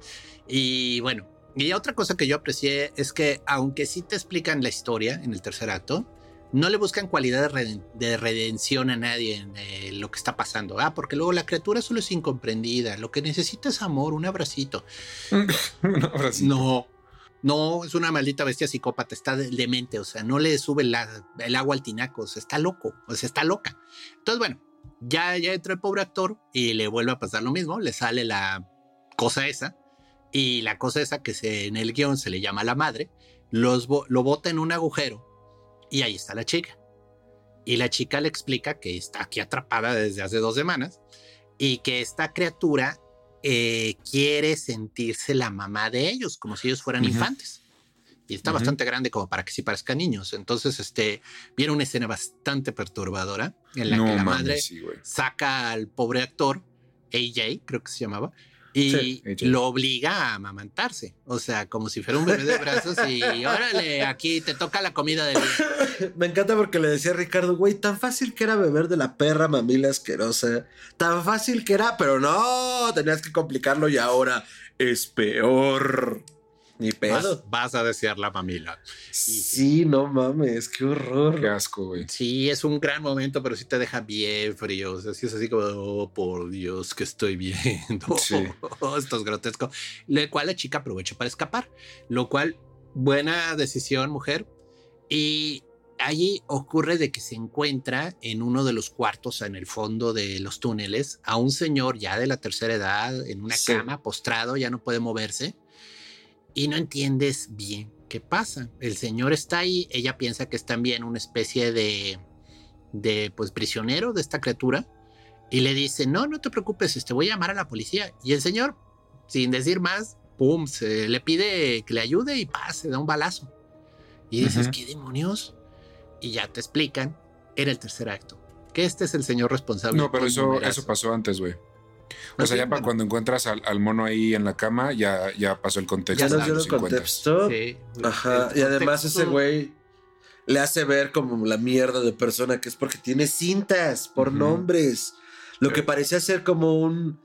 Y bueno, y otra cosa que yo aprecié es que aunque sí te explican la historia en el tercer acto, no le buscan cualidad de, redención a nadie en eh, lo que está pasando. Ah, porque luego la criatura solo es incomprendida. Lo que necesita es amor, un abracito. un abracito. No, no, es una maldita bestia psicópata, está demente, o sea, no le sube el agua al tinaco, o sea, está loco, o sea, está loca. Entonces, bueno, ya, ya entra el pobre actor y le vuelve a pasar lo mismo, le sale la cosa esa, y la cosa esa que se, en el guion se le llama la madre, los, lo bota en un agujero y ahí está la chica. Y la chica le explica que está aquí atrapada desde hace dos semanas y que esta criatura eh, quiere sentirse la mamá de ellos, como si ellos fueran infantes. Y está bastante grande como para que sí parezcan niños. Entonces, este, viene una escena bastante perturbadora en la que la madre saca al pobre actor, AJ, creo que se llamaba, y lo obliga a amamantarse. O sea, como si fuera un bebé de brazos y órale, aquí te toca la comida del día. Me encanta porque le decía a Ricardo, güey, tan fácil que era beber de la perra mamila asquerosa. Tan fácil que era, pero no, tenías que complicarlo y ahora es peor. Ni pedo. Vas, a desear la mamila. Sí, no mames, qué horror. Qué asco, güey. Sí, es un gran momento, pero sí te deja bien frío. O sea, sí es así como, oh, por Dios, que estoy viendo. Sí. Esto es grotesco. Lo cual la chica aprovecha para escapar. Lo cual, buena decisión, mujer. Y allí ocurre de que se encuentra en uno de los cuartos en el fondo de los túneles a un señor ya de la tercera edad en una Sí. cama postrado, ya no puede moverse y no entiendes bien qué pasa. El señor está ahí, ella piensa que es también una especie de de pues prisionero de esta criatura y le dice, "No, no te preocupes, este voy a llamar a la policía." Y el señor, sin decir más, pum, se le pide que le ayude y pa, se da un balazo. Y dices, Ujú. ¿qué demonios? Y ya te explican, era el tercer acto, que este es el señor responsable. No, pero eso, eso pasó antes, güey. ¿Ah, O sea, ya para cuando encuentras al, al mono ahí en la cama, ya, ya pasó el contexto. Ya nos dieron los 50. contexto. Sí. Ajá. El Y además ese güey le hace ver como la mierda de persona que es porque tiene cintas por nombres. Lo que parecía ser como un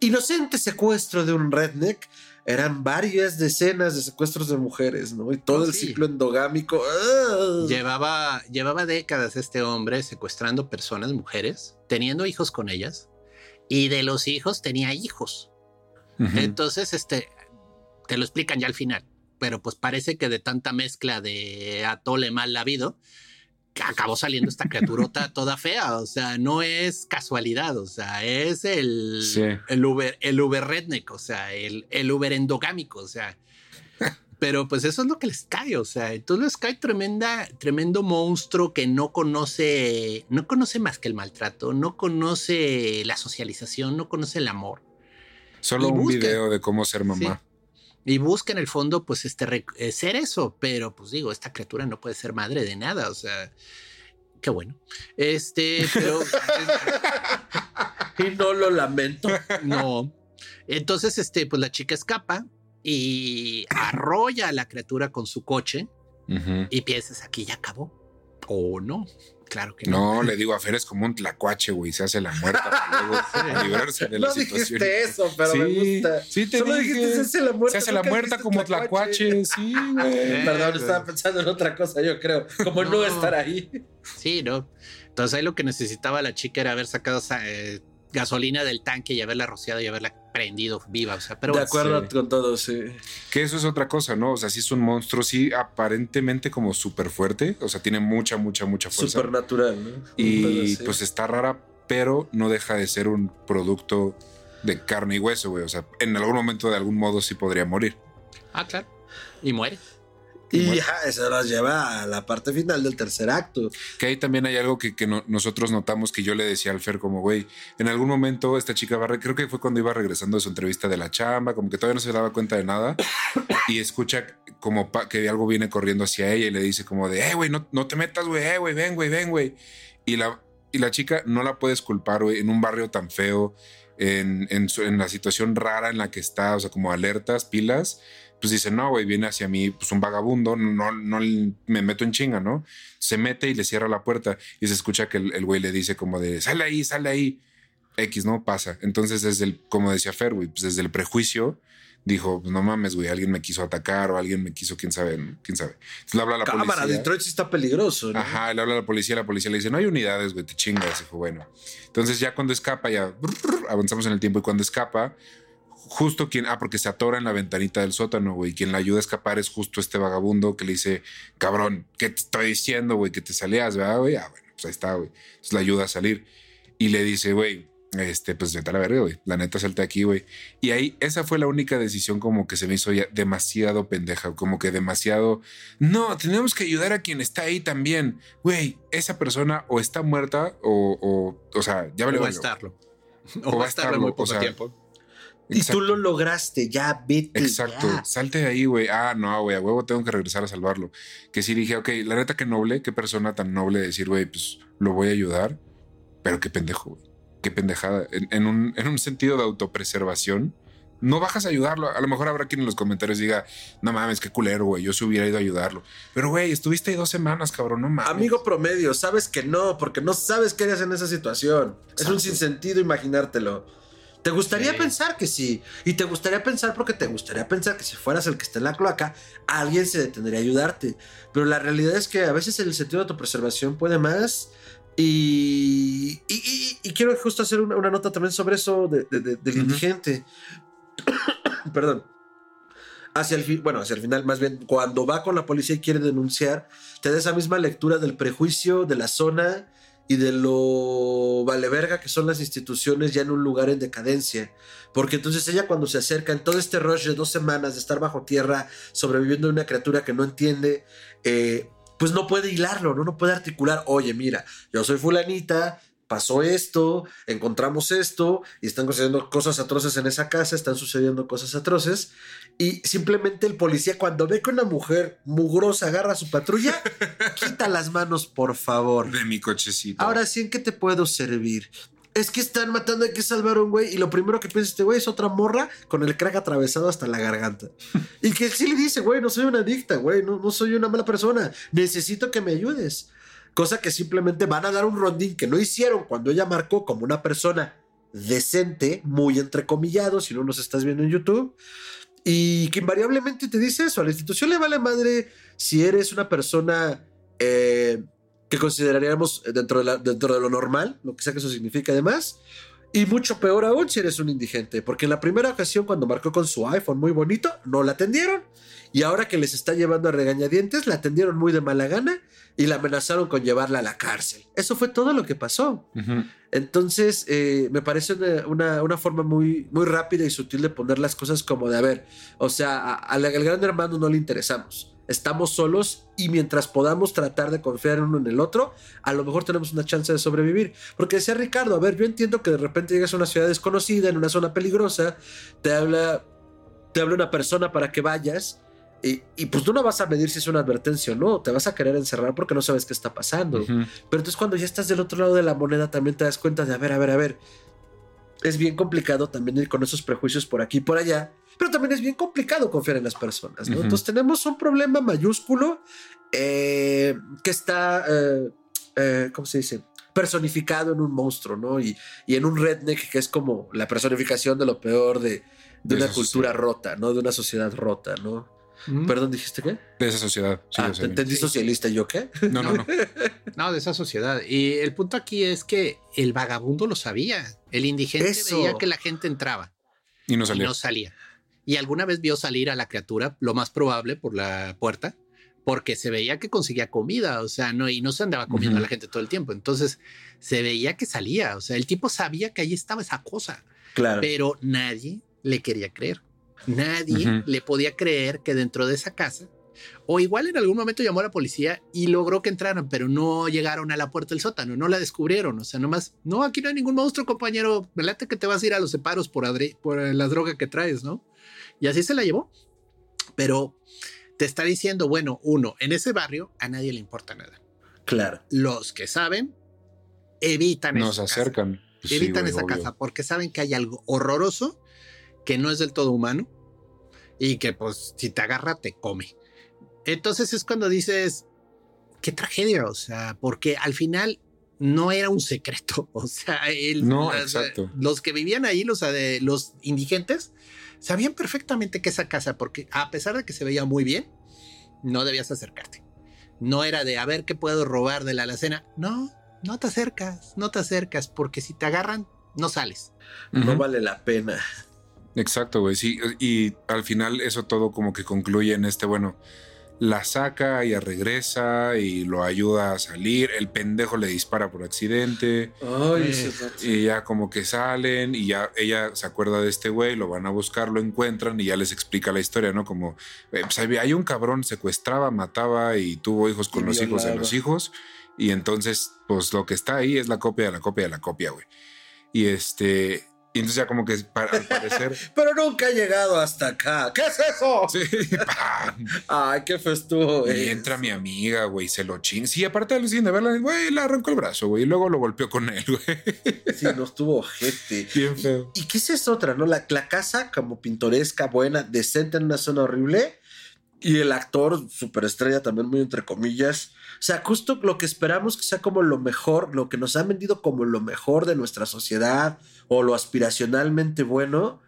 inocente secuestro de un redneck. Eran varias decenas de secuestros de mujeres, ¿no? Y todo Oh, el sí. ciclo endogámico. ¡ah! Llevaba, llevaba décadas este hombre secuestrando personas, mujeres, teniendo hijos con ellas, y de los hijos tenía hijos. Entonces, este, te lo explican ya al final, pero pues parece que de tanta mezcla de atole mal habido, que acabó saliendo esta criaturota toda fea, o sea, no es casualidad, o sea, es el, Sí. el Uber, el Uber redneck, o sea, el, el Uber endogámico, o sea, pero pues eso es lo que les cae, o sea, entonces les cae tremenda, tremendo monstruo que no conoce, no conoce más que el maltrato, no conoce la socialización, no conoce el amor. Solo y un busca- video de cómo ser mamá. Y busca en el fondo, pues, este, eh, ser eso, pero pues digo, esta criatura no puede ser madre de nada, o sea, qué bueno. Este, pero Y no lo lamento. no. Entonces, este, pues la chica escapa y arrolla a la criatura con su coche y piensas, aquí ya acabó. O no, claro que no. No, le digo a Fer, es como un tlacuache, güey. Se hace la muerta para luego librarse de la No situación. dijiste eso, pero me Sí, gusta. sí te Solo dije. dijiste se hace la muerta. Se hace la muerta como tlacuache, sí, güey. Eh, Perdón, estaba pensando en otra cosa, yo creo. Como no, No. estar ahí. Sí, no. Entonces ahí lo que necesitaba la chica era haber sacado esa, eh, gasolina del tanque y haberla rociado y haberla prendido viva. O sea, pero de acuerdo sí. con todo, sí. Que eso es otra cosa, ¿no? O sea, sí es un monstruo, sí, aparentemente como súper fuerte. O sea, tiene mucha, mucha, mucha fuerza. Supernatural, ¿no? Un pedo y pues está rara, pero no deja de ser un producto de carne y hueso, güey. O sea, en algún momento, de algún modo, sí podría morir. Ah, claro. Y muere. Y ya, eso nos lleva a la parte final del tercer acto. Que ahí también hay algo que, que no- nosotros notamos que yo le decía al Fer como, güey, en algún momento esta chica va, creo que fue cuando iba regresando de su entrevista de la chamba, como que todavía no se daba cuenta de nada y escucha como pa- que algo viene corriendo hacia ella y le dice como de, eh, güey, no, no te metas, güey, eh, güey, ven, güey, ven, güey. Y la, y la chica no la puedes culpar, güey, en un barrio tan feo, en, en, su- en la situación rara en la que está, o sea, como alertas, pilas, pues dice, no, güey, viene hacia mí, pues un vagabundo, no, no me meto en chinga, ¿no? Se mete y le cierra la puerta y se escucha que el güey le dice como de, sale ahí, sale ahí. X, ¿no? Pasa. Entonces, desde el, como decía Fer, güey, pues desde el prejuicio, dijo, pues no mames, güey, alguien me quiso atacar o alguien me quiso, quién sabe, ¿no? quién sabe. Entonces le habla a la Cámara, policía. Detroit sí está peligroso, ¿no? Ajá, le habla a la policía, la policía le dice, no hay unidades, güey, te chingas. Dijo, bueno. Entonces ya cuando escapa, ya avanzamos en el tiempo y cuando escapa, justo quien, ah, porque se atora en la ventanita del sótano, güey, quien la ayuda a escapar es justo este vagabundo que le dice, cabrón, ¿qué te estoy diciendo, güey? Que te salías, ¿verdad, güey? Ah, bueno, pues ahí está, güey. Entonces la ayuda a salir y le dice, güey, este, pues vete a la verga, güey. La neta, salte aquí, güey. Y ahí, esa fue la única decisión como que se me hizo ya demasiado pendeja, como que demasiado. No, tenemos que ayudar a quien está ahí también. Güey, esa persona o está muerta o, o, o sea, ya vale o va a estarlo. O va a estarlo, en muy o poco sea, tiempo. Y Exacto. tú lo lograste, ya vete. Exacto, ya. salte de ahí, güey. Ah, no, güey, a huevo tengo que regresar a salvarlo. Que sí dije, ok, la neta que noble, qué persona tan noble decir, güey, pues lo voy a ayudar, pero qué pendejo, güey. Qué pendejada. En, en un, en un sentido de autopreservación, no bajas a ayudarlo. A lo mejor habrá quien en los comentarios diga, no mames, qué culero, güey, yo se hubiera ido a ayudarlo. Pero, güey, estuviste ahí dos semanas, cabrón, no mames. Amigo promedio, sabes que no, porque no sabes qué harías en esa situación. Es un sinsentido imaginártelo. Te gustaría Sí. pensar que sí. Y te gustaría pensar porque te gustaría pensar que si fueras el que está en la cloaca, alguien se detendría a ayudarte. Pero la realidad es que a veces el sentido de autopreservación puede más. Y, y, y- y quiero justo hacer una, una nota también sobre eso de- de- de- del Ujú. indigente. Perdón. Hacia el fin, bueno, hacia el final, más bien, cuando va con la policía y quiere denunciar, te da esa misma lectura del prejuicio, de la zona y de lo vale verga que son las instituciones ya en un lugar en decadencia. Porque entonces ella cuando se acerca en todo este rush de dos semanas de estar bajo tierra, sobreviviendo a una criatura que no entiende, eh, pues no puede hilarlo, ¿no? no puede articular, oye, mira, yo soy fulanita, pasó esto, encontramos esto, y están sucediendo cosas atroces en esa casa, están sucediendo cosas atroces, y simplemente el policía cuando ve que una mujer mugrosa agarra a su patrulla, quita las manos, por favor. De mi cochecito. Ahora sí, ¿en qué te puedo servir? Es que están matando, hay que salvar a un güey. Y lo primero que piensa este güey es otra morra con el crack atravesado hasta la garganta. y que sí le dice, güey, no soy una adicta, güey, no, no soy una mala persona. Necesito que me ayudes. Cosa que simplemente van a dar un rondín que no hicieron cuando ella marcó como una persona decente, muy entrecomillado, si no nos estás viendo en YouTube. Y que invariablemente te dice eso, a la institución le vale madre si eres una persona eh, que consideraríamos dentro de, dentro de lo normal, lo que sea que eso signifique además. Y mucho peor aún si eres un indigente, porque en la primera ocasión cuando marcó con su iPhone muy bonito, no la atendieron. Y ahora que les está llevando a regañadientes, la atendieron muy de mala gana y la amenazaron con llevarla a la cárcel. Eso fue todo lo que pasó. Entonces, eh, me parece una, una- una forma muy, muy rápida y sutil de poner las cosas como de, a ver, o sea, al gran hermano no le interesamos. Estamos solos y mientras podamos tratar de confiar uno en el otro, a lo mejor tenemos una chance de sobrevivir. Porque decía Ricardo, a ver, yo entiendo que de repente llegas a una ciudad desconocida, en una zona peligrosa, te habla, te habla una persona para que vayas. Y, y pues tú no vas a medir si es una advertencia o no, te vas a querer encerrar porque no sabes qué está pasando. Pero entonces cuando ya estás del otro lado de la moneda también te das cuenta de, a ver, a ver, a ver, es bien complicado también ir con esos prejuicios por aquí y por allá, pero también es bien complicado confiar en las personas, ¿no? Entonces tenemos un problema mayúsculo eh, que está, eh, eh, ¿cómo se dice? personificado en un monstruo, ¿no? Y, y en un redneck que es como la personificación de lo peor de, de De una cultura sociedad. rota, ¿no? De una sociedad rota, ¿no? Perdón, ¿dijiste qué? De esa sociedad. Sí, ah, te entendí Sí. socialista, ¿y ¿yo qué? No, no, no. No, de esa sociedad. Y el punto aquí es que el vagabundo lo sabía. El indigente Eso. veía que la gente entraba Y no y salió. no salía. Y alguna vez vio salir a la criatura, lo más probable, por la puerta, porque se veía que conseguía comida, o sea, no, y no se andaba comiendo a la gente todo el tiempo. Entonces se veía que salía, o sea, el tipo sabía que ahí estaba esa cosa, Claro. pero nadie le quería creer. Nadie le podía creer que dentro de esa casa, o igual en algún momento llamó a la policía y logró que entraran, pero no llegaron a la puerta del sótano, no la descubrieron. O sea, nomás, no, aquí no hay ningún monstruo, compañero. Me late que te vas a ir a los separos por, por la droga que traes, ¿no? Y así se la llevó. Pero te está diciendo, bueno, uno, en ese barrio a nadie le importa nada. Claro. Los que saben evitan Nos acercan. Pues sí, evitan güey, esa obvio. casa porque saben que hay algo horroroso que no es del todo humano y que pues si te agarra te come. Entonces es cuando dices, qué tragedia, o sea, porque al final no era un secreto, o sea, el- No, exacto. los que vivían ahí, los, los indigentes, sabían perfectamente que esa casa, porque a pesar de que se veía muy bien, no debías acercarte. No era de a ver qué puedo robar de la alacena. No, no te acercas, no te acercas, porque si te agarran, no sales. No vale la pena. Exacto, güey. Sí, y al final eso todo como que concluye en este, bueno, la saca, ella regresa y lo ayuda a salir. El pendejo le dispara por accidente. Ay, Eh. Y ya como que salen y ya ella se acuerda de este güey, lo van a buscar, lo encuentran y ya les explica la historia, ¿no? Como, eh, pues hay un cabrón, secuestraba, mataba y tuvo hijos con Y los hijos de los hijos. Y entonces, pues lo que está ahí es la copia de la copia de la copia, güey. Y este, y entonces ya como que para, al parecer... Pero nunca ha llegado hasta acá. ¿Qué es eso? sí, ¡pam! Ay, qué festuvo. Y entra mi amiga, güey, se lo chinga. Sí, aparte de de verla, güey, le arrancó el brazo, güey, y luego lo golpeó con él, güey. Sí, no estuvo ojete. Bien feo. ¿Y qué es esa otra, no? La, la casa como pintoresca, buena, decente en una zona horrible. y el actor, superestrella también muy entre comillas. O sea, justo lo que esperamos que sea como lo mejor, lo que nos han vendido como lo mejor de nuestra sociedad o lo aspiracionalmente bueno,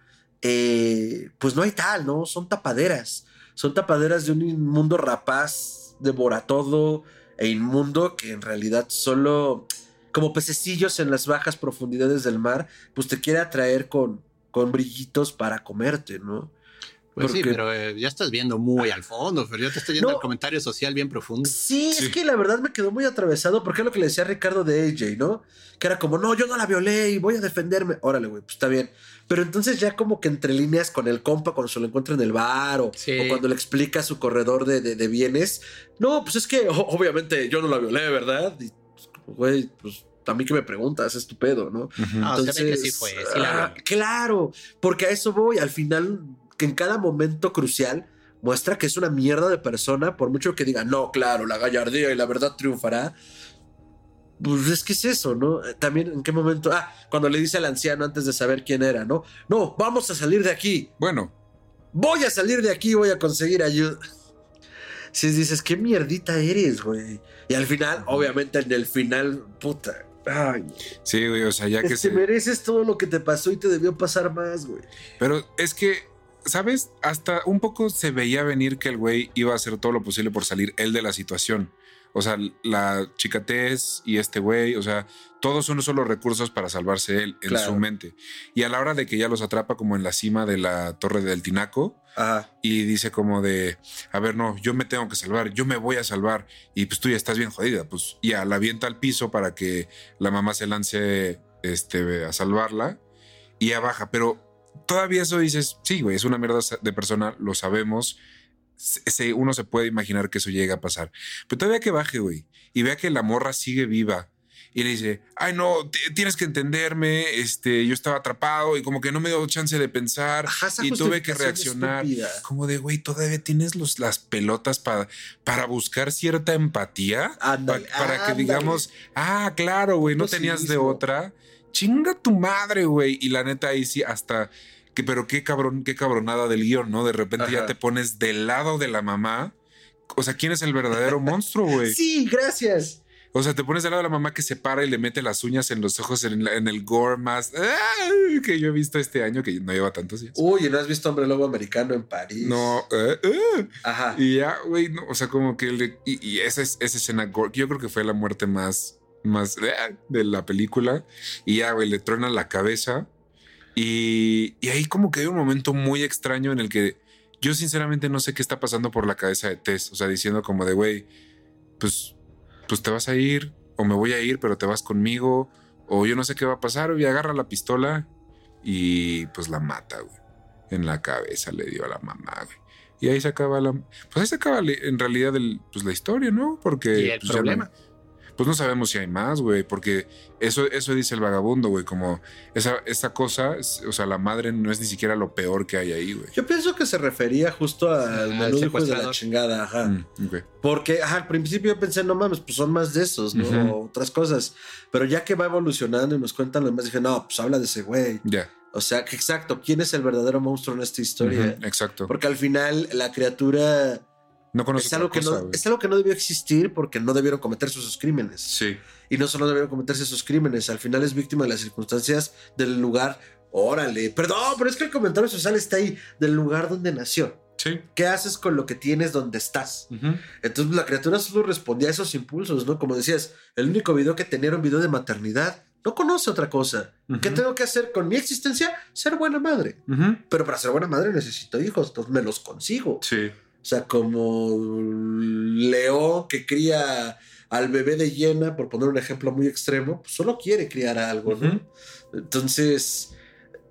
eh, pues no hay tal, ¿no? Son tapaderas. Son tapaderas de un mundo rapaz, devora todo e inmundo que en realidad solo como pececillos en las bajas profundidades del mar, pues te quiere atraer con, con brillitos para comerte, ¿no? Pues sí, pero eh, ya estás viendo muy al fondo, pero yo te estoy yendo el comentario social bien profundo. Sí, es que la verdad me quedó muy atravesado porque es lo que le decía Ricardo de AJ, ¿no? Que era como, no, yo no la violé y voy a defenderme. Órale, güey, pues está bien. Pero entonces ya como que entre líneas con el compa cuando se lo encuentra en el bar o, cuando le explica su corredor de, de, bienes. No, pues es que obviamente yo no la violé, ¿verdad? Y, güey, pues a mí que me preguntas, es tu pedo, ¿no? Entonces, sí fue, ah, claro, porque a eso voy. Al final que en cada momento crucial muestra que es una mierda de persona, por mucho que diga, no, claro, la gallardía y la verdad triunfará. Pues es que es eso, ¿no? También en qué momento. Ah, cuando le dice al anciano antes de saber quién era, ¿no? No, vamos a salir de aquí. Bueno. Voy a salir de aquí, voy a conseguir ayuda. Si dices, qué mierdita eres, güey. Y al final, obviamente en el final, puta. Ay. Sí, güey, o sea, ya que te se... mereces todo lo que te pasó y te debió pasar más, güey. Pero es que ¿sabes? Hasta un poco se veía venir que el güey iba a hacer todo lo posible por salir él de la situación. O sea, la chica Tess y este güey, o sea, todos son solo recursos para salvarse él en su mente. Y a la hora de que ya los atrapa como en la cima de la torre del Tinaco y dice como de, a ver, no, yo me tengo que salvar, yo me voy a salvar y pues tú ya estás bien jodida, pues ya la avienta al piso para que la mamá se lance este, a salvarla y ya baja, pero todavía eso dices, sí, güey, es una mierda de persona, lo sabemos. uno se puede imaginar que eso llega a pasar. Pero todavía que baje, güey, y vea que la morra sigue viva y le dice, ay, no, tienes que entenderme, este, yo estaba atrapado y como que no me dio chance de pensar y tuve que reaccionar. Como de, güey, todavía tienes los, las pelotas para, para buscar cierta empatía, para que digamos, ah, claro, güey, no tenías de otra chinga tu madre, güey. Y la neta ahí sí, hasta que, pero qué cabrón, qué cabronada del guion, ¿no? De repente ya te pones del lado de la mamá. O sea, ¿quién es el verdadero monstruo, güey? Sí, gracias. O sea, te pones del lado de la mamá que se para y le mete las uñas en los ojos en, el gore más que yo he visto este año, que no lleva tantos días. Uy, ¿no has visto Hombre Lobo Americano en París? No. Eh, eh. Ajá. Y ya, güey, no, o sea, como que le, y, y esa, esa escena gore, yo creo que fue la muerte más más de la película y ya, güey, le truena la cabeza. Y, y, ahí como que hay un momento muy extraño en el que yo sinceramente no sé qué está pasando por la cabeza de Tess. O sea, diciendo como de, güey, pues, pues te vas a ir o me voy a ir, pero te vas conmigo. O yo no sé qué va a pasar. Y agarra la pistola y pues la mata, güey. En la cabeza le dio a la mamá, güey. Y ahí se acaba la... Pues ahí se acaba en realidad el, pues la historia, ¿no? Porque... ¿Y el pues, problema? Pues no sabemos si hay más, güey, porque eso, eso dice el vagabundo, güey, como esa, esa cosa, o sea, la madre no es ni siquiera lo peor que hay ahí, güey. Yo pienso que se refería justo al menú de la chingada, ajá. Mm, porque, ajá, al principio yo pensé, no mames, pues son más de esos, ¿no? Otras cosas. Pero ya que va evolucionando y nos cuentan lo demás, dije, no, pues habla de ese güey. Ya. O sea, que exacto, ¿quién es el verdadero monstruo en esta historia? exacto. Porque al final la criatura no es algo, que no, es algo que no debió existir porque no debieron cometerse esos crímenes. Sí. Y no solo debieron cometerse esos crímenes, al final es víctima de las circunstancias del lugar. Órale, perdón, pero es que el comentario social está ahí, del lugar donde nació. Sí. ¿Qué haces con lo que tienes donde estás? Entonces la criatura solo respondía a esos impulsos, ¿no? Como decías, el único video que tenía era un video de maternidad. No conoce otra cosa. ¿Qué tengo que hacer con mi existencia? Ser buena madre. Pero para ser buena madre necesito hijos, entonces me los consigo. Sí. O sea, como León que cría al bebé de hiena, por poner un ejemplo muy extremo, pues solo quiere criar algo, ¿no? Entonces,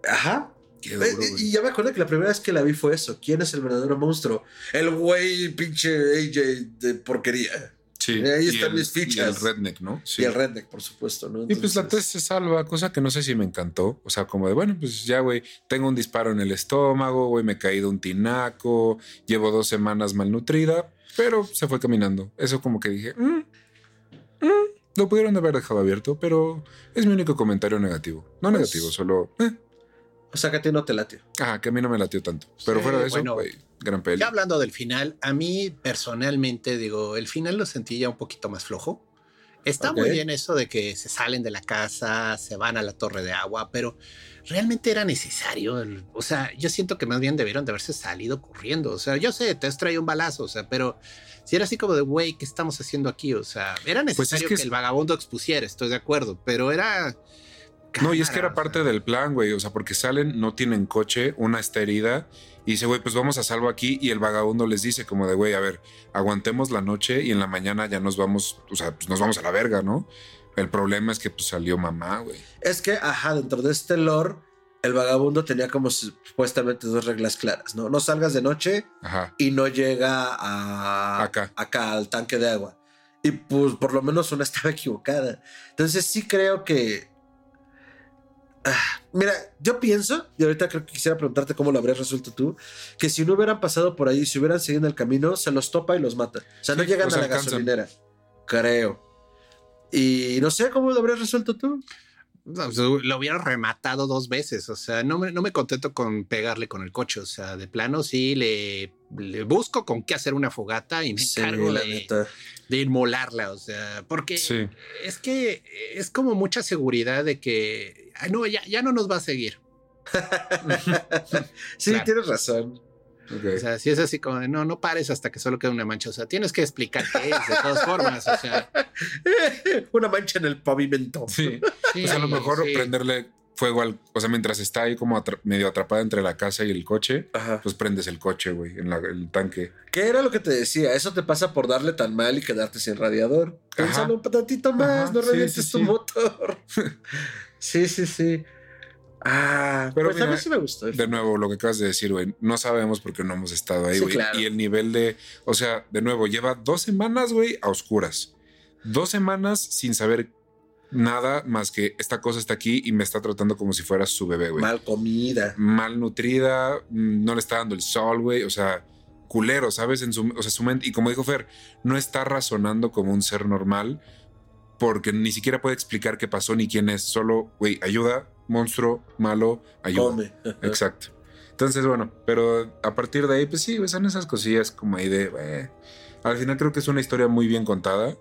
ajá. Eh, y ya me acuerdo que la primera vez que la vi fue eso. ¿Quién es el verdadero monstruo? El güey pinche AJ de porquería. Sí. Ahí están mis fichas. Y el redneck, ¿no? Sí. Y el redneck, por supuesto, ¿no? y pues la test se salva, cosa que no sé si me encantó. O sea, como de, bueno, pues ya, güey, tengo un disparo en el estómago, güey, me he caído un tinaco, llevo dos semanas malnutrida, pero se fue caminando. Eso como que dije, mm, mm, lo pudieron haber dejado abierto, pero es mi único comentario negativo. No pues negativo, solo... Eh. O sea, que a ti no te latió. Ah, que a mí no me latió tanto. Pero Sí, fuera de eso, bueno, güey, gran peli. Ya hablando del final, a mí personalmente digo, el final lo sentí ya un poquito más flojo. Está muy bien eso de que se salen de la casa, se van a la torre de agua, pero realmente era necesario. O sea, yo siento que más bien debieron de haberse salido corriendo. O sea, yo sé, te has traído un balazo, o sea, pero si era así como de, güey, ¿qué estamos haciendo aquí? O sea, era Pues es necesario que el vagabundo expusiera, estoy de acuerdo, pero era... No, y es que era o parte sea. del plan, güey. O sea, porque salen, no tienen coche, una está herida y dice, güey, pues vamos a salvo aquí. Y el vagabundo les dice, como de, güey, a ver, aguantemos la noche y en la mañana ya nos vamos, o sea, pues nos vamos a la verga, ¿no? El problema es que pues salió mamá, güey. Es que, ajá, dentro de este lore, el vagabundo tenía como supuestamente dos reglas claras, ¿no? No salgas de noche Ajá. y no llega a Acá. acá al tanque de agua. Y pues por lo menos una estaba equivocada. Entonces sí creo que... Mira, yo pienso, y ahorita creo que quisiera preguntarte cómo lo habrías resuelto tú, que si no hubieran pasado por ahí, si hubieran seguido el camino, se los topa y los mata. O sea, no Sí, llegan los a la alcanzan. gasolinera. Creo. Y no sé cómo lo habrías resuelto tú. No, pues, lo hubiera rematado dos veces. O sea, no me, no me contento con pegarle con el coche. O sea, de plano sí le, le busco con qué hacer una fogata y me Sí, encargo la de, de inmolarla. O sea, porque Sí. es que es como mucha seguridad de que "Ay, no, ya, ya no nos va a seguir. sí, Claro. tienes razón. O sea, si es así como de no, no pares hasta que solo quede una mancha. O sea, tienes que explicar qué es de todas formas. O sea, Una mancha en el pavimento. sí. sí, Pues a lo mejor sí. prenderle fuego al. O sea, mientras está ahí como atra- medio atrapada entre la casa y el coche, Ajá. pues prendes el coche, güey, en la- el tanque. ¿Qué era lo que te decía? Eso te pasa por darle tan mal y quedarte sin radiador. Piénsalo un tantito más, Ajá, no sí, revientes sí, tu sí. motor. sí, sí, sí. Ah, Pero pues a mí sí me gustó. De nuevo, lo que acabas de decir, güey, no sabemos porque no hemos estado ahí, Sí, güey. claro. Y el nivel de, o sea, de nuevo, lleva dos semanas, güey, a oscuras. Dos semanas sin saber nada más que esta cosa está aquí y me está tratando como si fuera su bebé, güey. Mal comida. Malnutrida, mm, no le está dando el sol, güey, o sea, culero, ¿sabes? En su, o sea, su mente, y como dijo Fer, no está razonando como un ser normal porque ni siquiera puede explicar qué pasó ni quién es, solo, güey, ayuda, monstruo, malo, ayuda. Come. Exacto. Entonces, bueno, pero a partir de ahí, pues sí, güey, son esas cosillas como ahí de, güey. Al final creo que es una historia muy bien contada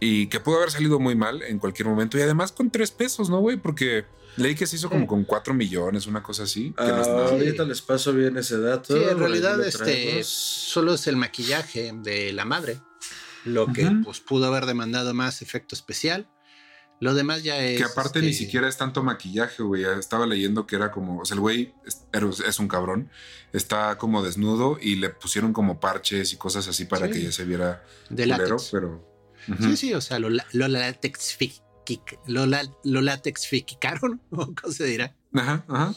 y que pudo haber salido muy mal en cualquier momento y además con tres pesos, ¿no, güey? Porque leí que se hizo como con cuatro millones, una cosa así. Que no es Ah, nada. ahorita les paso bien ese dato. Sí, en realidad este solo es el maquillaje de la madre. Lo que Ujú. pues pudo haber demandado más efecto especial. Lo demás ya es. Que aparte este, ni siquiera es tanto maquillaje, güey. Estaba leyendo que era como, o sea, el güey es, pero es un cabrón, está como desnudo y le pusieron como parches y cosas así para Sí. que ya se viera de culero, látex. pero... Ujú. Sí, sí, o sea, lo, lo latexfic- lo, lo latexficaron, o cómo se dirá. Ajá, ajá.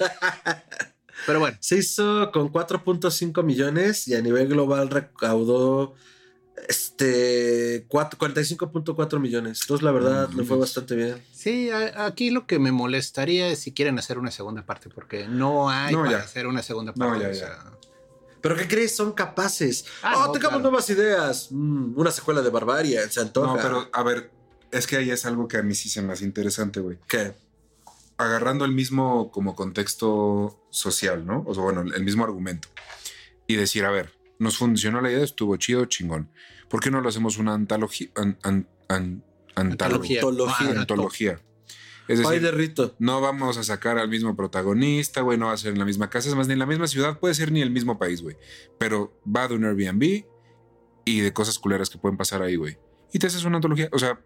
Pero bueno, Se hizo con 4.5 millones y a nivel global recaudó este cuatro- 45.4 millones. Entonces, la verdad, No le fue bastante bien. sí, a- aquí lo que me molestaría es si quieren hacer una segunda parte, porque no hay No, para ya. hacer una segunda No, parte. ya, o ya. sea, ¿Pero qué crees? Son capaces. Ah, oh, no, tengamos claro. nuevas ideas. Mm, una secuela de Barbaria, se antoja. No, pero a ver, es que ahí es algo que a mí sí se me hace interesante, güey. ¿Qué? Agarrando el mismo como contexto social, ¿no? O sea, bueno, el mismo argumento. Y decir, a ver, nos funcionó la idea, estuvo chido, chingón. ¿Por qué no lo hacemos una antología? an- an- an- antología. Antología. Es decir, de Rito. no vamos a sacar al mismo protagonista, güey, no va a ser en la misma casa, es más, ni en la misma ciudad, puede ser ni el mismo país, güey. Pero va de un Airbnb y de cosas culeras que pueden pasar ahí, güey. Y te haces una antología. O sea,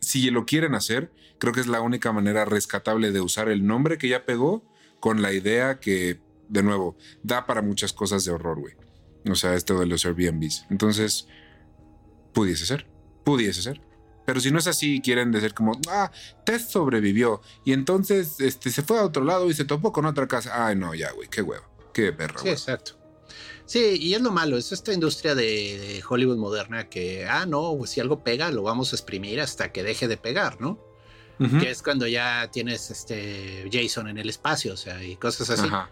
si lo quieren hacer, creo que es la única manera rescatable de usar el nombre que ya pegó con la idea que, de nuevo, da para muchas cosas de horror, güey. O sea, esto de los Airbnbs. Entonces, pudiese ser, pudiese ser. Pero si no es así quieren decir como, ah, Tess sobrevivió y entonces este, se fue a otro lado y se topó con otra casa. Ay, no, ya, güey, qué huevo, qué perro. Sí, exacto. Sí, y es lo malo, es esta industria de, de Hollywood moderna que, ah, no, pues, si algo pega, lo vamos a exprimir hasta que deje de pegar, ¿no? Que es cuando ya tienes este Jason en el espacio, o sea, y cosas así. Ajá.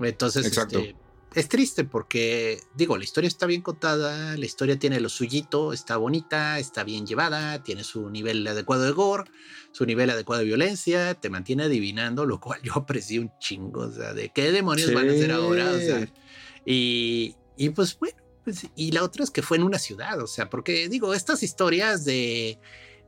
Entonces, Exacto. este, es triste porque, digo, la historia está bien contada, la historia tiene lo suyito, está bonita, está bien llevada, tiene su nivel adecuado de gore, su nivel adecuado de violencia, te mantiene adivinando, lo cual yo aprecié un chingo, o sea, de qué demonios van a hacer ahora, o sea, y, y pues bueno, pues, y la otra es que fue en una ciudad, o sea, porque digo, estas historias de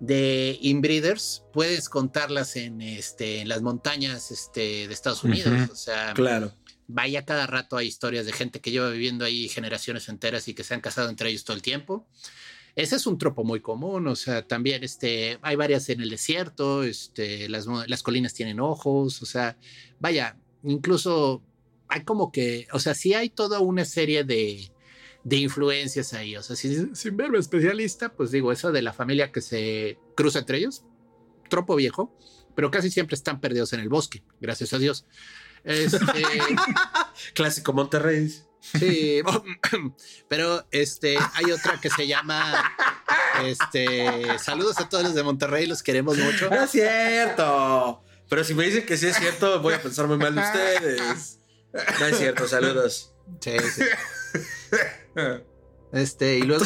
de inbreeders puedes contarlas en este en las montañas este de Estados Unidos, o sea, Claro. Vaya cada rato hay historias de gente que lleva viviendo ahí generaciones enteras y que se han casado entre ellos todo el tiempo. Ese es un tropo muy común, o sea, también este, hay varias en el desierto, este, las, las colinas tienen ojos, o sea, vaya, incluso hay como que, o sea, sí hay toda una serie de, de influencias ahí, o sea, sin, sin verme especialista, pues digo, eso de la familia que se cruza entre ellos, tropo viejo, pero casi siempre están perdidos en el bosque, gracias a Dios. Este, Clásico Monterrey. Sí, pero este hay otra que se llama este saludos a todos los de Monterrey, los queremos mucho. No es cierto. Pero si me dicen que sí es cierto, voy a pensar muy mal de ustedes. No es cierto, saludos. Sí, sí. Este, y luego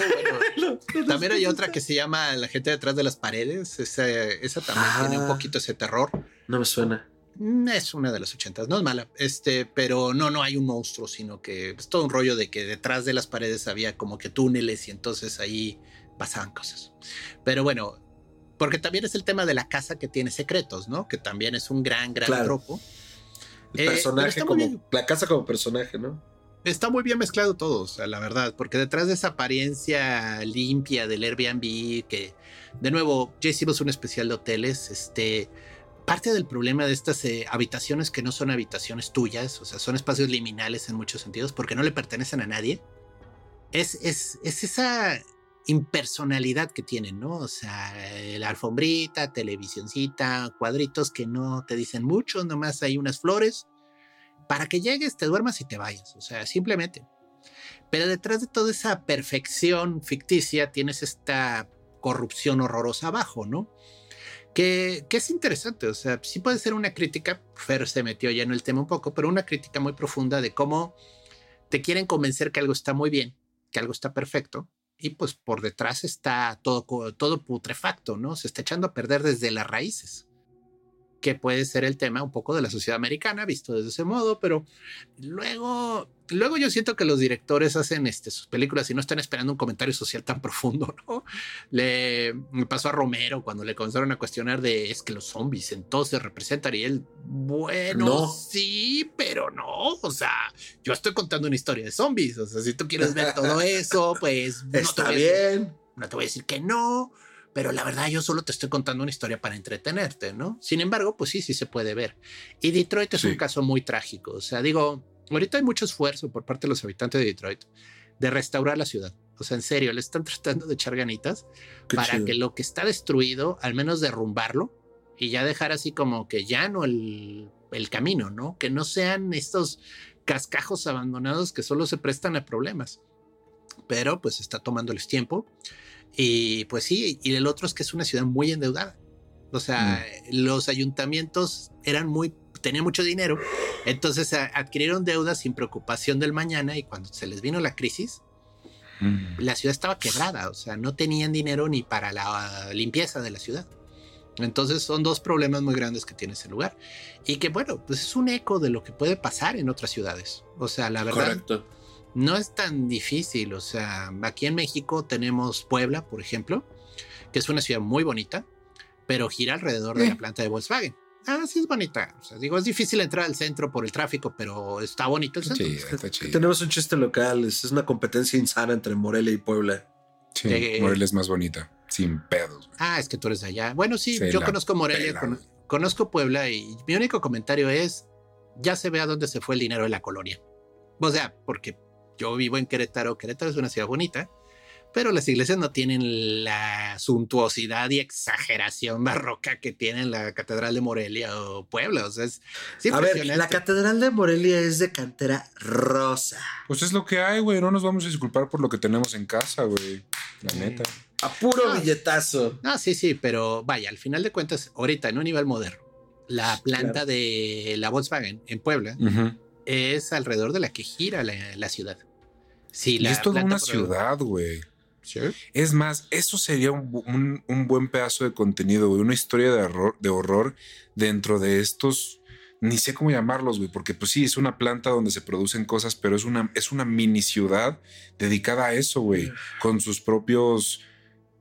bueno, también hay otra que se llama La gente detrás de las paredes. Esa, esa también Ah. tiene un poquito ese terror. No me suena. Mm, Es una de las ochentas, no es mala, este, pero no, no hay un monstruo, sino que es todo un rollo de que detrás de las paredes había como que túneles y entonces ahí pasaban cosas. Pero bueno, porque también es el tema de la casa que tiene secretos, ¿no? Que también es un gran, gran Claro. tropo. El Eh, personaje como. La casa como personaje, ¿no? Está muy bien mezclado todo, o sea, la verdad, porque detrás de esa apariencia limpia del Airbnb, que de nuevo, ya hicimos un especial de hoteles, este, parte del problema de estas eh, habitaciones que no son habitaciones tuyas, o sea, son espacios liminales en muchos sentidos, porque no le pertenecen a nadie, es, es, es esa impersonalidad que tienen, ¿no? O sea, eh, la alfombrita, televisioncita, cuadritos que no te dicen mucho, nomás hay unas flores para que llegues, te duermas y te vayas, o sea, simplemente. Pero detrás de toda esa perfección ficticia tienes esta corrupción horrorosa abajo, ¿no? Que, es interesante, o sea, sí puede ser una crítica, Fer se metió ya en el tema un poco, pero una crítica muy profunda de cómo te quieren convencer que algo está muy bien, que algo está perfecto, y pues por detrás está todo, todo putrefacto, ¿no? Se está echando a perder desde las raíces que puede ser el tema un poco de la sociedad americana visto desde ese modo, pero luego, luego yo siento que los directores hacen este, sus películas y no están esperando un comentario social tan profundo, ¿no? Le pasó a Romero cuando le comenzaron a cuestionar de es que los zombies entonces representan y él, bueno, No. sí, pero no, o sea, yo estoy contando una historia de zombies, o sea, si tú quieres ver todo eso, pues no te Está a decir- bien. no te voy a decir que no, pero la verdad yo solo te estoy contando una historia para entretenerte, ¿no? Sin embargo, pues sí, sí se puede ver. Y Detroit es Sí. un caso muy trágico. O sea, digo, ahorita hay mucho esfuerzo por parte de los habitantes de Detroit de restaurar la ciudad. O sea, en serio, le están tratando de echar ganitas Qué para chido. que lo que está destruido, al menos derrumbarlo y ya dejar así como que ya no el, el camino, ¿no? Que no sean estos cascajos abandonados que solo se prestan a problemas. Pero pues está tomándoles tiempo. Y pues sí, y el otro es que es una ciudad muy endeudada. O sea, los ayuntamientos eran muy, tenían mucho dinero, entonces a- adquirieron deudas sin preocupación del mañana y cuando se les vino la crisis, Mm. la ciudad estaba quebrada, o sea, no tenían dinero ni para la limpieza de la ciudad. Entonces son dos problemas muy grandes que tiene ese lugar y que bueno, pues es un eco de lo que puede pasar en otras ciudades. O sea, la verdad Correcto. No es tan difícil. O sea, aquí en México tenemos Puebla, por ejemplo, que es una ciudad muy bonita, pero gira alrededor de Eh. la planta de Volkswagen. Ah, sí es bonita. O sea, digo, es difícil entrar al centro por el tráfico, pero está bonito el centro. Sí, está chido. Tenemos un chiste local. Es una competencia insana entre Morelia y Puebla. Sí, Eh, Morelia es más bonita, sin pedos. güey. Ah, es que tú eres de allá. Bueno, sí, Se yo conozco Morelia, con- conozco Puebla y mi único comentario es, ya se ve a dónde se fue el dinero de la colonia. O sea, porque yo vivo en Querétaro, Querétaro es una ciudad bonita, pero las iglesias no tienen la suntuosidad y exageración barroca que tienen la Catedral de Morelia o Puebla. O sea, es, es A ver, impresionante. la Catedral de Morelia es de cantera rosa. Pues es lo que hay, güey. No nos vamos a disculpar por lo que tenemos en casa, güey. La neta. A puro billetazo. No, sí, sí, pero vaya, al final de cuentas, ahorita en un nivel moderno, la planta Claro. de la Volkswagen en Puebla es alrededor de la que gira la, ciudad. Sí, y es toda una ciudad, güey. Es más, eso sería un, buen pedazo de contenido, güey. Una historia de, horror, de horror dentro de estos. Ni sé cómo llamarlos, güey, porque pues sí, es una planta donde se producen cosas, pero es una, es una mini ciudad dedicada a eso, güey, con sus propios,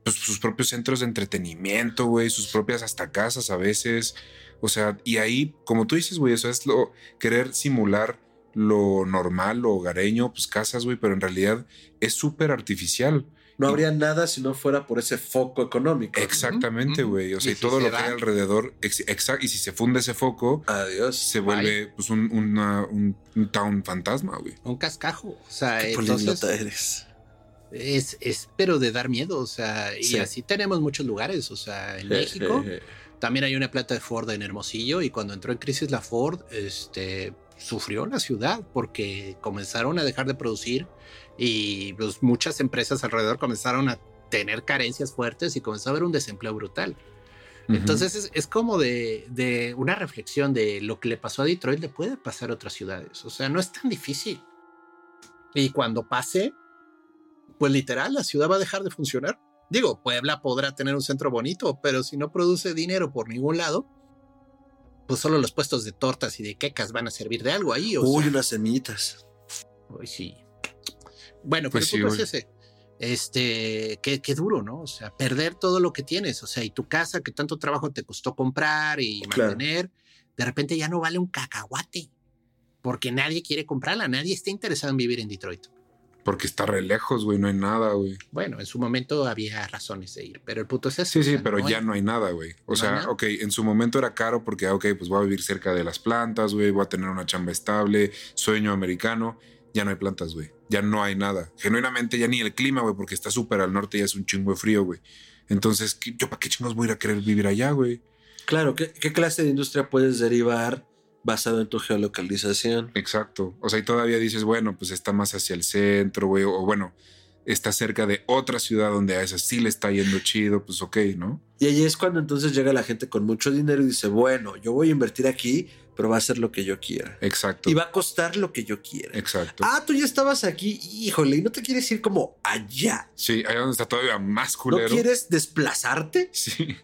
pues, sus propios centros de entretenimiento, güey, sus propias hasta casas a veces. O sea, y ahí, como tú dices, güey, eso es lo querer simular lo normal, lo hogareño, pues casas, güey, pero en realidad es súper artificial. No habría nada si no fuera por ese foco económico. Exactamente, güey. O sea, y, todo lo que hay alrededor, exacto. Y si se funde ese foco, adiós. Se vuelve pues un, un, town fantasma, güey. Un cascajo. O sea, entonces eres. Es, es, pero de dar miedo. O sea, y así tenemos muchos lugares. O sea, en México. También hay una planta de Ford en Hermosillo y cuando entró en crisis la Ford, este, sufrió la ciudad porque comenzaron a dejar de producir y pues, muchas empresas alrededor comenzaron a tener carencias fuertes y comenzó a haber un desempleo brutal. Entonces es, como de, de, una reflexión de lo que le pasó a Detroit le puede pasar a otras ciudades. O sea, no es tan difícil. Y cuando pase, pues literal, la ciudad va a dejar de funcionar. Digo, Puebla podrá tener un centro bonito, pero si no produce dinero por ningún lado, pues solo los puestos de tortas y de quecas van a servir de algo ahí. Uy, unas semillitas. Uy, sí. Bueno, pues pero sí, ese. Este, qué, qué, duro, ¿no? O sea, perder todo lo que tienes, o sea, y tu casa que tanto trabajo te costó comprar y mantener, de repente ya no vale un cacahuate, porque nadie quiere comprarla, nadie está interesado en vivir en Detroit. Porque está re lejos, güey, no hay nada, güey. Bueno, en su momento había razones de ir, pero el puto es eso. Sí, sí, pero ya no hay nada, güey. O sea, ok, en su momento era caro porque, ok, pues voy a vivir cerca de las plantas, güey, voy a tener una chamba estable, sueño americano ya no hay plantas, güey. Ya no hay nada. Genuinamente ya ni el clima, güey, porque está súper al norte y ya es un chingo de frío, güey. Entonces, ¿yo para qué chingos voy a ir a querer vivir allá, güey? Claro, ¿qué, clase de industria puedes derivar basado en tu geolocalización? Exacto. O sea, y todavía dices, bueno, pues está más hacia el centro, güey, o bueno, está cerca de otra ciudad donde a esa sí le está yendo chido, pues ok, ¿no? Y ahí es cuando entonces llega la gente con mucho dinero y dice, bueno, yo voy a invertir aquí pero va a ser lo que yo quiera. Exacto. Y va a costar lo que yo quiera. Exacto. Ah, tú ya estabas aquí, híjole, y no te quieres ir como allá. Sí, allá donde está todavía más culero. ¿No quieres desplazarte? Sí.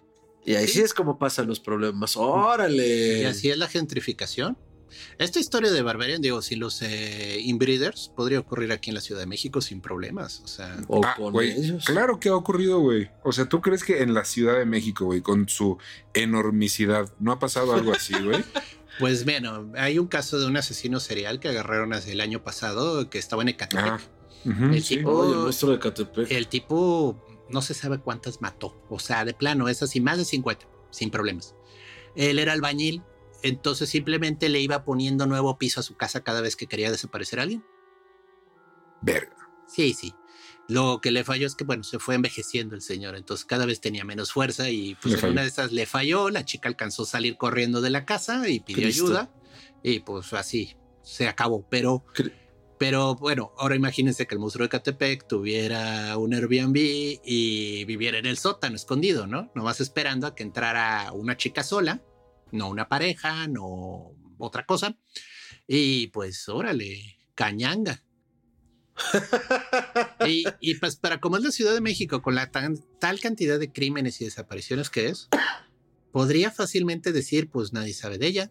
Y ahí sí, es como pasan los problemas. Órale. Y así es la gentrificación. Esta historia de Barbarian, digo, si los eh, inbreeders podría ocurrir aquí en la Ciudad de México sin problemas. O sea, o ah, con ellos. Claro que ha ocurrido, güey. O sea, ¿tú crees que en la Ciudad de México, güey, con su enormicidad, no ha pasado algo así, güey? Pues bueno, hay un caso de un asesino serial que agarraron hace el año pasado que estaba en Ecatepec. Ah, el, tipo, de Ecatepec. el tipo no se sabe cuántas mató. O sea, de plano, es así, más de 50, sin problemas. Él era albañil, entonces simplemente le iba poniendo nuevo piso a su casa cada vez que quería desaparecer a alguien. Verga. Sí, sí. Lo que le falló es que, bueno, se fue envejeciendo el señor, entonces cada vez tenía menos fuerza y pues en una de esas le falló, la chica alcanzó a salir corriendo de la casa y pidió ayuda y pues así se acabó, pero... Pero bueno, ahora imagínense que el monstruo de Catepec tuviera un Airbnb y viviera en el sótano escondido, ¿no? Nomás esperando a que entrara una chica sola, no una pareja, no otra cosa. Y pues órale, cañanga y, pues para como es la Ciudad de México, con la tal cantidad de crímenes y desapariciones que es, podría fácilmente decir, pues nadie sabe de ella.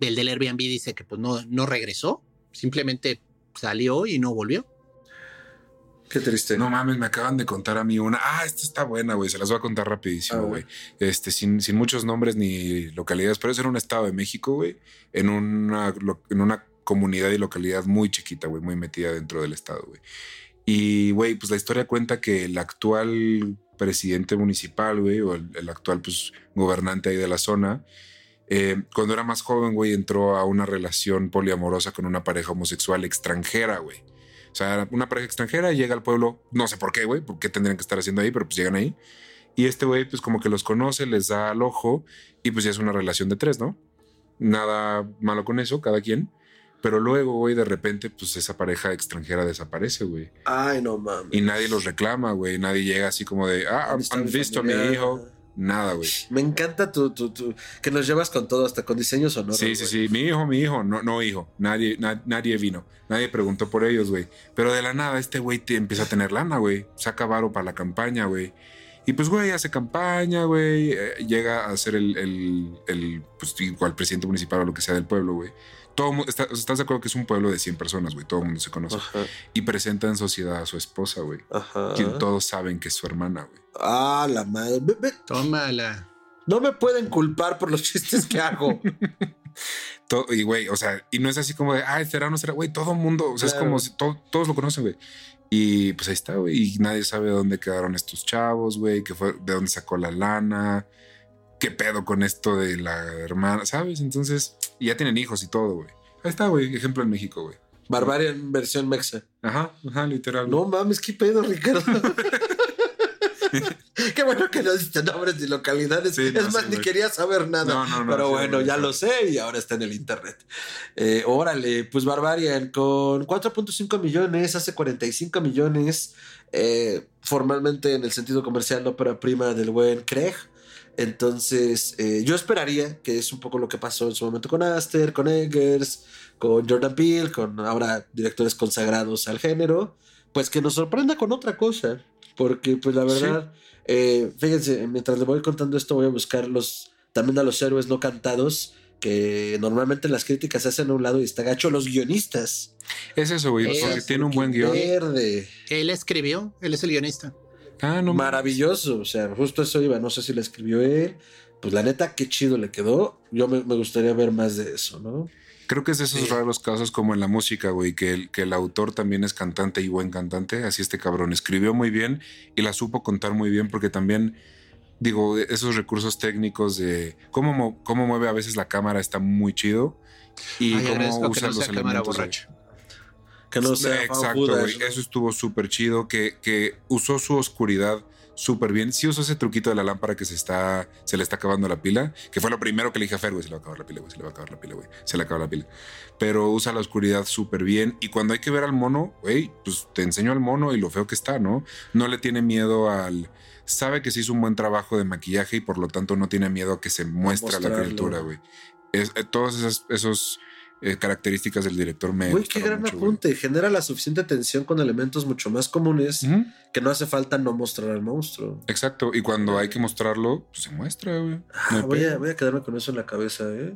El del Airbnb dice que pues no, no regresó, simplemente salió y no volvió. Qué triste. No mames, me acaban de contar a mí una. Ah, esta está buena, güey. Se las voy a contar rapidísimo, ah, güey. este, sin, sin muchos nombres ni localidades, pero es en un estado de México, güey. En una, en una comunidad y localidad muy chiquita, güey, muy metida dentro del estado, güey. Y, güey, pues la historia cuenta que el actual presidente municipal, güey, o el, actual, pues, gobernante ahí de la zona, eh, cuando era más joven, güey, entró a una relación poliamorosa con una pareja homosexual extranjera, güey. O sea, una pareja extranjera llega al pueblo, no sé por qué, güey, por qué tendrían que estar haciendo ahí, pero pues llegan ahí. Y este güey, pues como que los conoce, les da al ojo y pues ya es una relación de tres, ¿no? Nada malo con eso, cada quien. Pero luego, güey, de repente, pues esa pareja extranjera desaparece, güey. Ay, no mames. Y nadie los reclama, güey. Nadie llega así como de, ah, han visto a mi hijo. Nada, güey. Me encanta tu, tu, tu, que nos llevas con todo, hasta con diseños sonoros. Sí, sí, sí. Mi hijo, mi hijo. No, no hijo. Nadie, nadie vino. Nadie preguntó por ellos, güey. Pero de la nada, este güey te empieza a tener lana, güey. Saca varo para la campaña, güey. Y pues, güey, hace campaña, güey. Eh, llega a ser el, el, el, pues, igual presidente municipal o lo que sea del pueblo, güey. Todo está, estás de acuerdo que es un pueblo de 100 personas, güey. Todo el mundo se conoce. Y presenta en sociedad a su esposa, güey. Quien todos saben que es su hermana, güey. Ah, la madre. Tómala. No me pueden culpar por los chistes que hago. y güey, o sea, y no es así como de, ay, será no será, güey, todo el mundo, o sea, es como si todos lo conocen, güey. Y pues ahí está, güey, y nadie sabe dónde quedaron estos chavos, güey, que fue, de dónde sacó la lana, qué pedo con esto de la hermana, ¿sabes? Entonces, ya tienen hijos y todo, güey. Ahí está, güey, ejemplo en México, güey. Barbarian versión mexa. Ajá, ajá, literal. No mames, qué pedo, Ricardo. Qué bueno que no diste nombres ni localidades. es más, ni quería saber nada. Pero bueno, ya lo sé y ahora está en el internet. Eh, órale, pues Barbarian con 4.5 millones, hace 45 millones. Eh, formalmente en el sentido comercial, ópera prima del buen Craig. Entonces, eh, yo esperaría que es un poco lo que pasó en su momento con Aster, con Eggers, con Jordan Peele, con ahora directores consagrados al género, pues que nos sorprenda con otra cosa. Porque, pues la verdad, eh, fíjense, mientras le voy contando esto, voy a buscar los, también a los héroes no cantados, que normalmente las críticas se hacen a un lado y está gacho los guionistas. Es eso, güey, porque tiene un buen guion. Verde. Él escribió, él es el guionista. Ah, no. Maravilloso, o sea, justo eso iba, no sé si lo escribió él. Pues la neta, qué chido le quedó. Yo me gustaría ver más de eso, ¿no? Creo que es de esos raros casos como en la música, güey, que el, que el autor también es cantante y buen cantante. Así este cabrón escribió muy bien y la supo contar muy bien porque también, digo, esos recursos técnicos de cómo, cómo mueve a veces la cámara está muy chido y cómo usa los elementos. Que no sea Exacto, güey. Eso estuvo súper chido. Que, que usó su oscuridad súper bien. Sí usó ese truquito de la lámpara que se está, se le está acabando la pila, que fue lo primero que le dije a Fer, güey, se le va a acabar la pila, güey, se le va a acabar la pila, güey, se le acaba la pila. Pero usa la oscuridad súper bien y cuando hay que ver al mono, güey, pues te enseño al mono y lo feo que está, ¿no? No le tiene miedo al... Sabe que se hizo un buen trabajo de maquillaje y por lo tanto no tiene miedo a que se muestre la criatura, güey. Es, eh, todos esos, esos eh, características del director me. Uy, qué gran apunte. Genera la suficiente tensión con elementos mucho más comunes que no hace falta no mostrar al monstruo. Exacto. Y cuando hay que mostrarlo, pues se muestra, güey. Ah, voy, a, voy, a, quedarme con eso en la cabeza, ¿eh?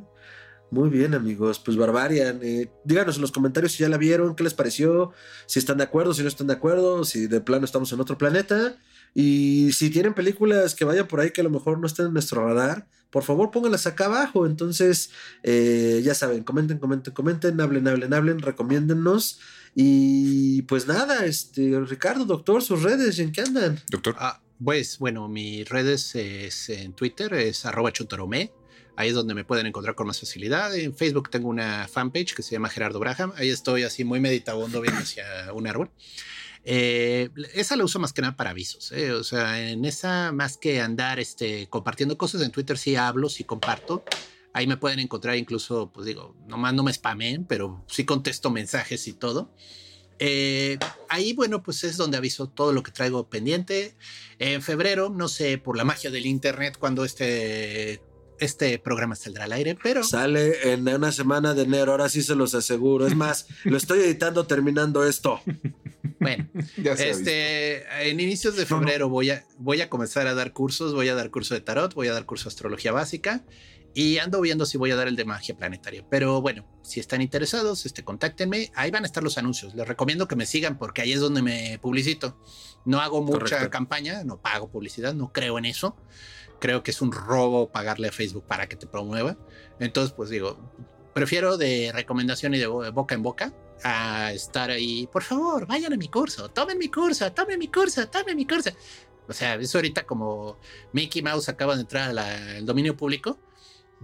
Muy bien, amigos. Pues Barbarian, eh, díganos en los comentarios si ya la vieron, qué les pareció, si están de acuerdo, si no están de acuerdo, si de plano estamos en otro planeta. Y si tienen películas que vayan por ahí que a lo mejor no estén en nuestro radar, por favor pónganlas acá abajo. Entonces, eh, ya saben, comenten, comenten, comenten, hablen, hablen, hablen, recomiéndennos. Y pues nada, este, Ricardo, doctor, sus redes, ¿en qué andan? Doctor. Ah, pues bueno, mis redes es en Twitter, es arroba chutoromé. Ahí es donde me pueden encontrar con más facilidad. En Facebook tengo una fanpage que se llama Gerardo Braham. Ahí estoy así muy meditabundo viendo hacia un árbol. Eh, esa la uso más que nada para avisos. Eh, o sea, en esa, más que andar este, compartiendo cosas en Twitter, sí hablo, sí comparto. Ahí me pueden encontrar incluso, pues digo, nomás no me spamen, pero sí contesto mensajes y todo. Eh, ahí, bueno, pues es donde aviso todo lo que traigo pendiente. En febrero, no sé, por la magia del Internet, cuando este este programa saldrá al aire, pero... Sale en una semana de enero, ahora sí se los aseguro. Es más, lo estoy editando terminando esto. Bueno, este, en inicios de febrero Voy, a, voy a comenzar a dar cursos, voy a dar curso de tarot, voy a dar curso de astrología básica y ando viendo si voy a dar el de magia planetaria. Pero bueno, si están interesados, este, contáctenme. Ahí van a estar los anuncios. Les recomiendo que me sigan porque ahí es donde me publicito. No hago mucha campaña, no pago publicidad, no creo en eso creo que es un robo pagarle a Facebook para que te promueva. Entonces, pues digo, prefiero de recomendación y de boca en boca a estar ahí, por favor, vayan a mi curso, tomen mi curso, tomen mi curso, tomen mi curso. O sea, eso ahorita como Mickey Mouse acaba de entrar al dominio público,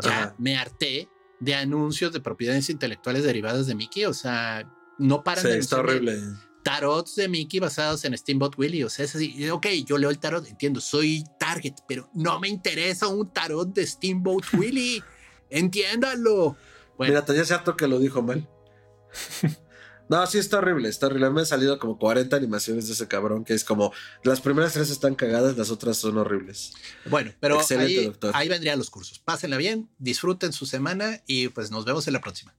ya me harté de anuncios de propiedades intelectuales derivadas de Mickey, o sea, no paran sí, Está horrible tarots de Mickey basados en Steamboat Willie. O sea, es así. Ok, yo leo el tarot, entiendo, soy target, pero no me interesa un tarot de Steamboat Willie. Entiéndalo. Bueno. Mira, ya cierto que lo dijo mal. No, sí está horrible, está horrible. Me han salido como 40 animaciones de ese cabrón que es como las primeras tres están cagadas, las otras son horribles. Bueno, pero Excelente, ahí, doctor. ahí vendrían los cursos. Pásenla bien, disfruten su semana y pues nos vemos en la próxima.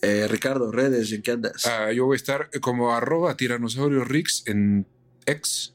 Eh, Ricardo, redes, ¿en qué andas? Ah, yo voy a estar como arroba tiranosaurio Rix en X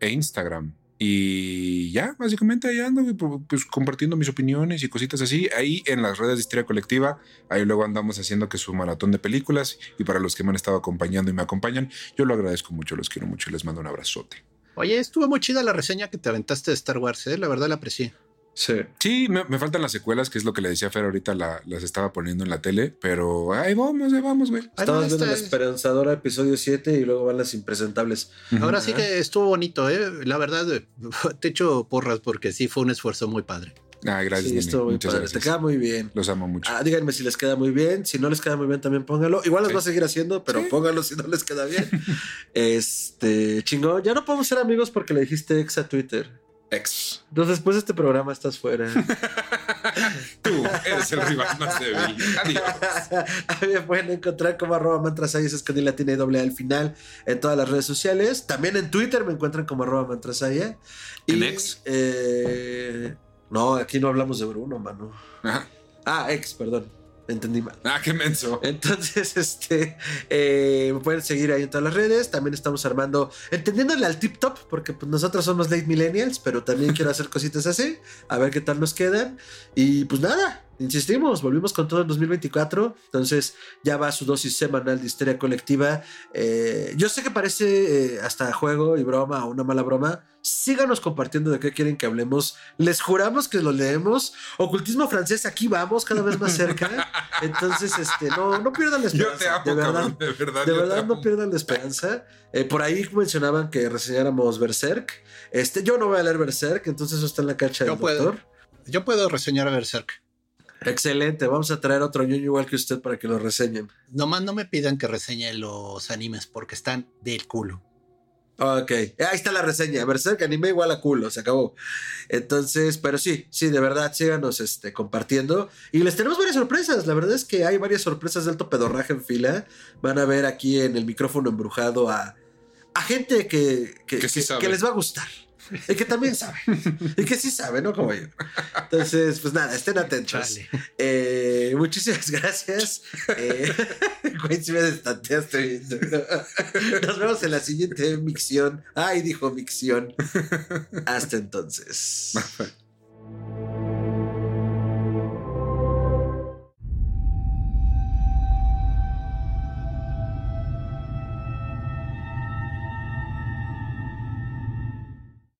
e Instagram. Y ya, básicamente ahí ando, pues compartiendo mis opiniones y cositas así. Ahí en las redes de Histeria Colectiva, ahí luego andamos haciendo que su maratón de películas. Y para los que me han estado acompañando y me acompañan, yo lo agradezco mucho, los quiero mucho y les mando un abrazote. Oye, estuvo muy chida la reseña que te aventaste de Star Wars, ¿eh? La verdad la aprecié. Sí. Sí, me, me faltan las secuelas, que es lo que le decía Fer ahorita, la- las estaba poniendo en la tele, pero ahí vamos, ahí vamos, güey. Estamos viendo la es- esperanzadora episodio 7 y luego van las impresentables. Ahora sí que estuvo bonito, ¿eh? La verdad, te echo porras porque sí fue un esfuerzo muy padre. Ah, gracias. Sí, estuvo muy Muchas padre. gracias. Te queda muy bien. Los amo mucho. Ah, díganme si les queda muy bien. Si no les queda muy bien, también póngalo. Igual los Sí. va a seguir haciendo, pero Sí. póngalo si no les queda bien. este, chingón. Ya no podemos ser amigos porque le dijiste ex a Twitter. Entonces, después de este programa estás fuera. Tú eres el rival más débil. Adiós. a mí me pueden encontrar como arroba mantrasaya, es con latina y doble al final en todas las redes sociales. También en Twitter me encuentran como arroba mantrasaya. ¿En Y, ex? eh, no, aquí no hablamos de Bruno, mano. Ajá. Ah, ex, perdón. Entendí mal. Ah, qué menso. Entonces, este, eh, me pueden seguir ahí en todas las redes. También estamos armando, entendiéndole al tip top, porque pues, nosotros somos late millennials, pero también quiero hacer cositas así, a ver qué tal nos quedan. Y pues nada, insistimos, volvimos con todo en 2024. Entonces, ya va su dosis semanal de histeria colectiva. Eh, yo sé que parece eh, hasta juego y broma o una mala broma. Síganos compartiendo de qué quieren que hablemos. Les juramos que lo leemos. Ocultismo francés, aquí vamos, cada vez más cerca. Entonces, este, no, no pierdan la Yo esperanza. te amo, de verdad, cabrón. De verdad. de yo te verdad no pierdan la esperanza. Eh, por ahí mencionaban que reseñáramos Berserk. Este, yo no voy a leer Berserk, entonces eso está en la cancha Yo del puedo. doctor. Yo puedo reseñar a Berserk. Excelente, vamos a traer otro ñoño igual que usted para que lo reseñen. Nomás no me pidan que reseñe los animes porque están del culo. Ok, ahí está la reseña. Berserk anime igual a culo, se acabó. Entonces, pero sí, sí, de verdad, síganos este, compartiendo. Y les tenemos varias sorpresas. La verdad es que hay varias sorpresas de alto pedorraje en fila. Van a ver aquí en el micrófono embrujado a, a gente que, que, Que sí que- sabe. que les va a gustar. Y que también sabe. y que sí sabe, ¿no? Como yo. Entonces, pues nada, estén atentos. Eh, muchísimas gracias. Eh, güey, si me destanteaste bien duro. Nos vemos en la siguiente micción. Ay, dijo micción. Hasta entonces.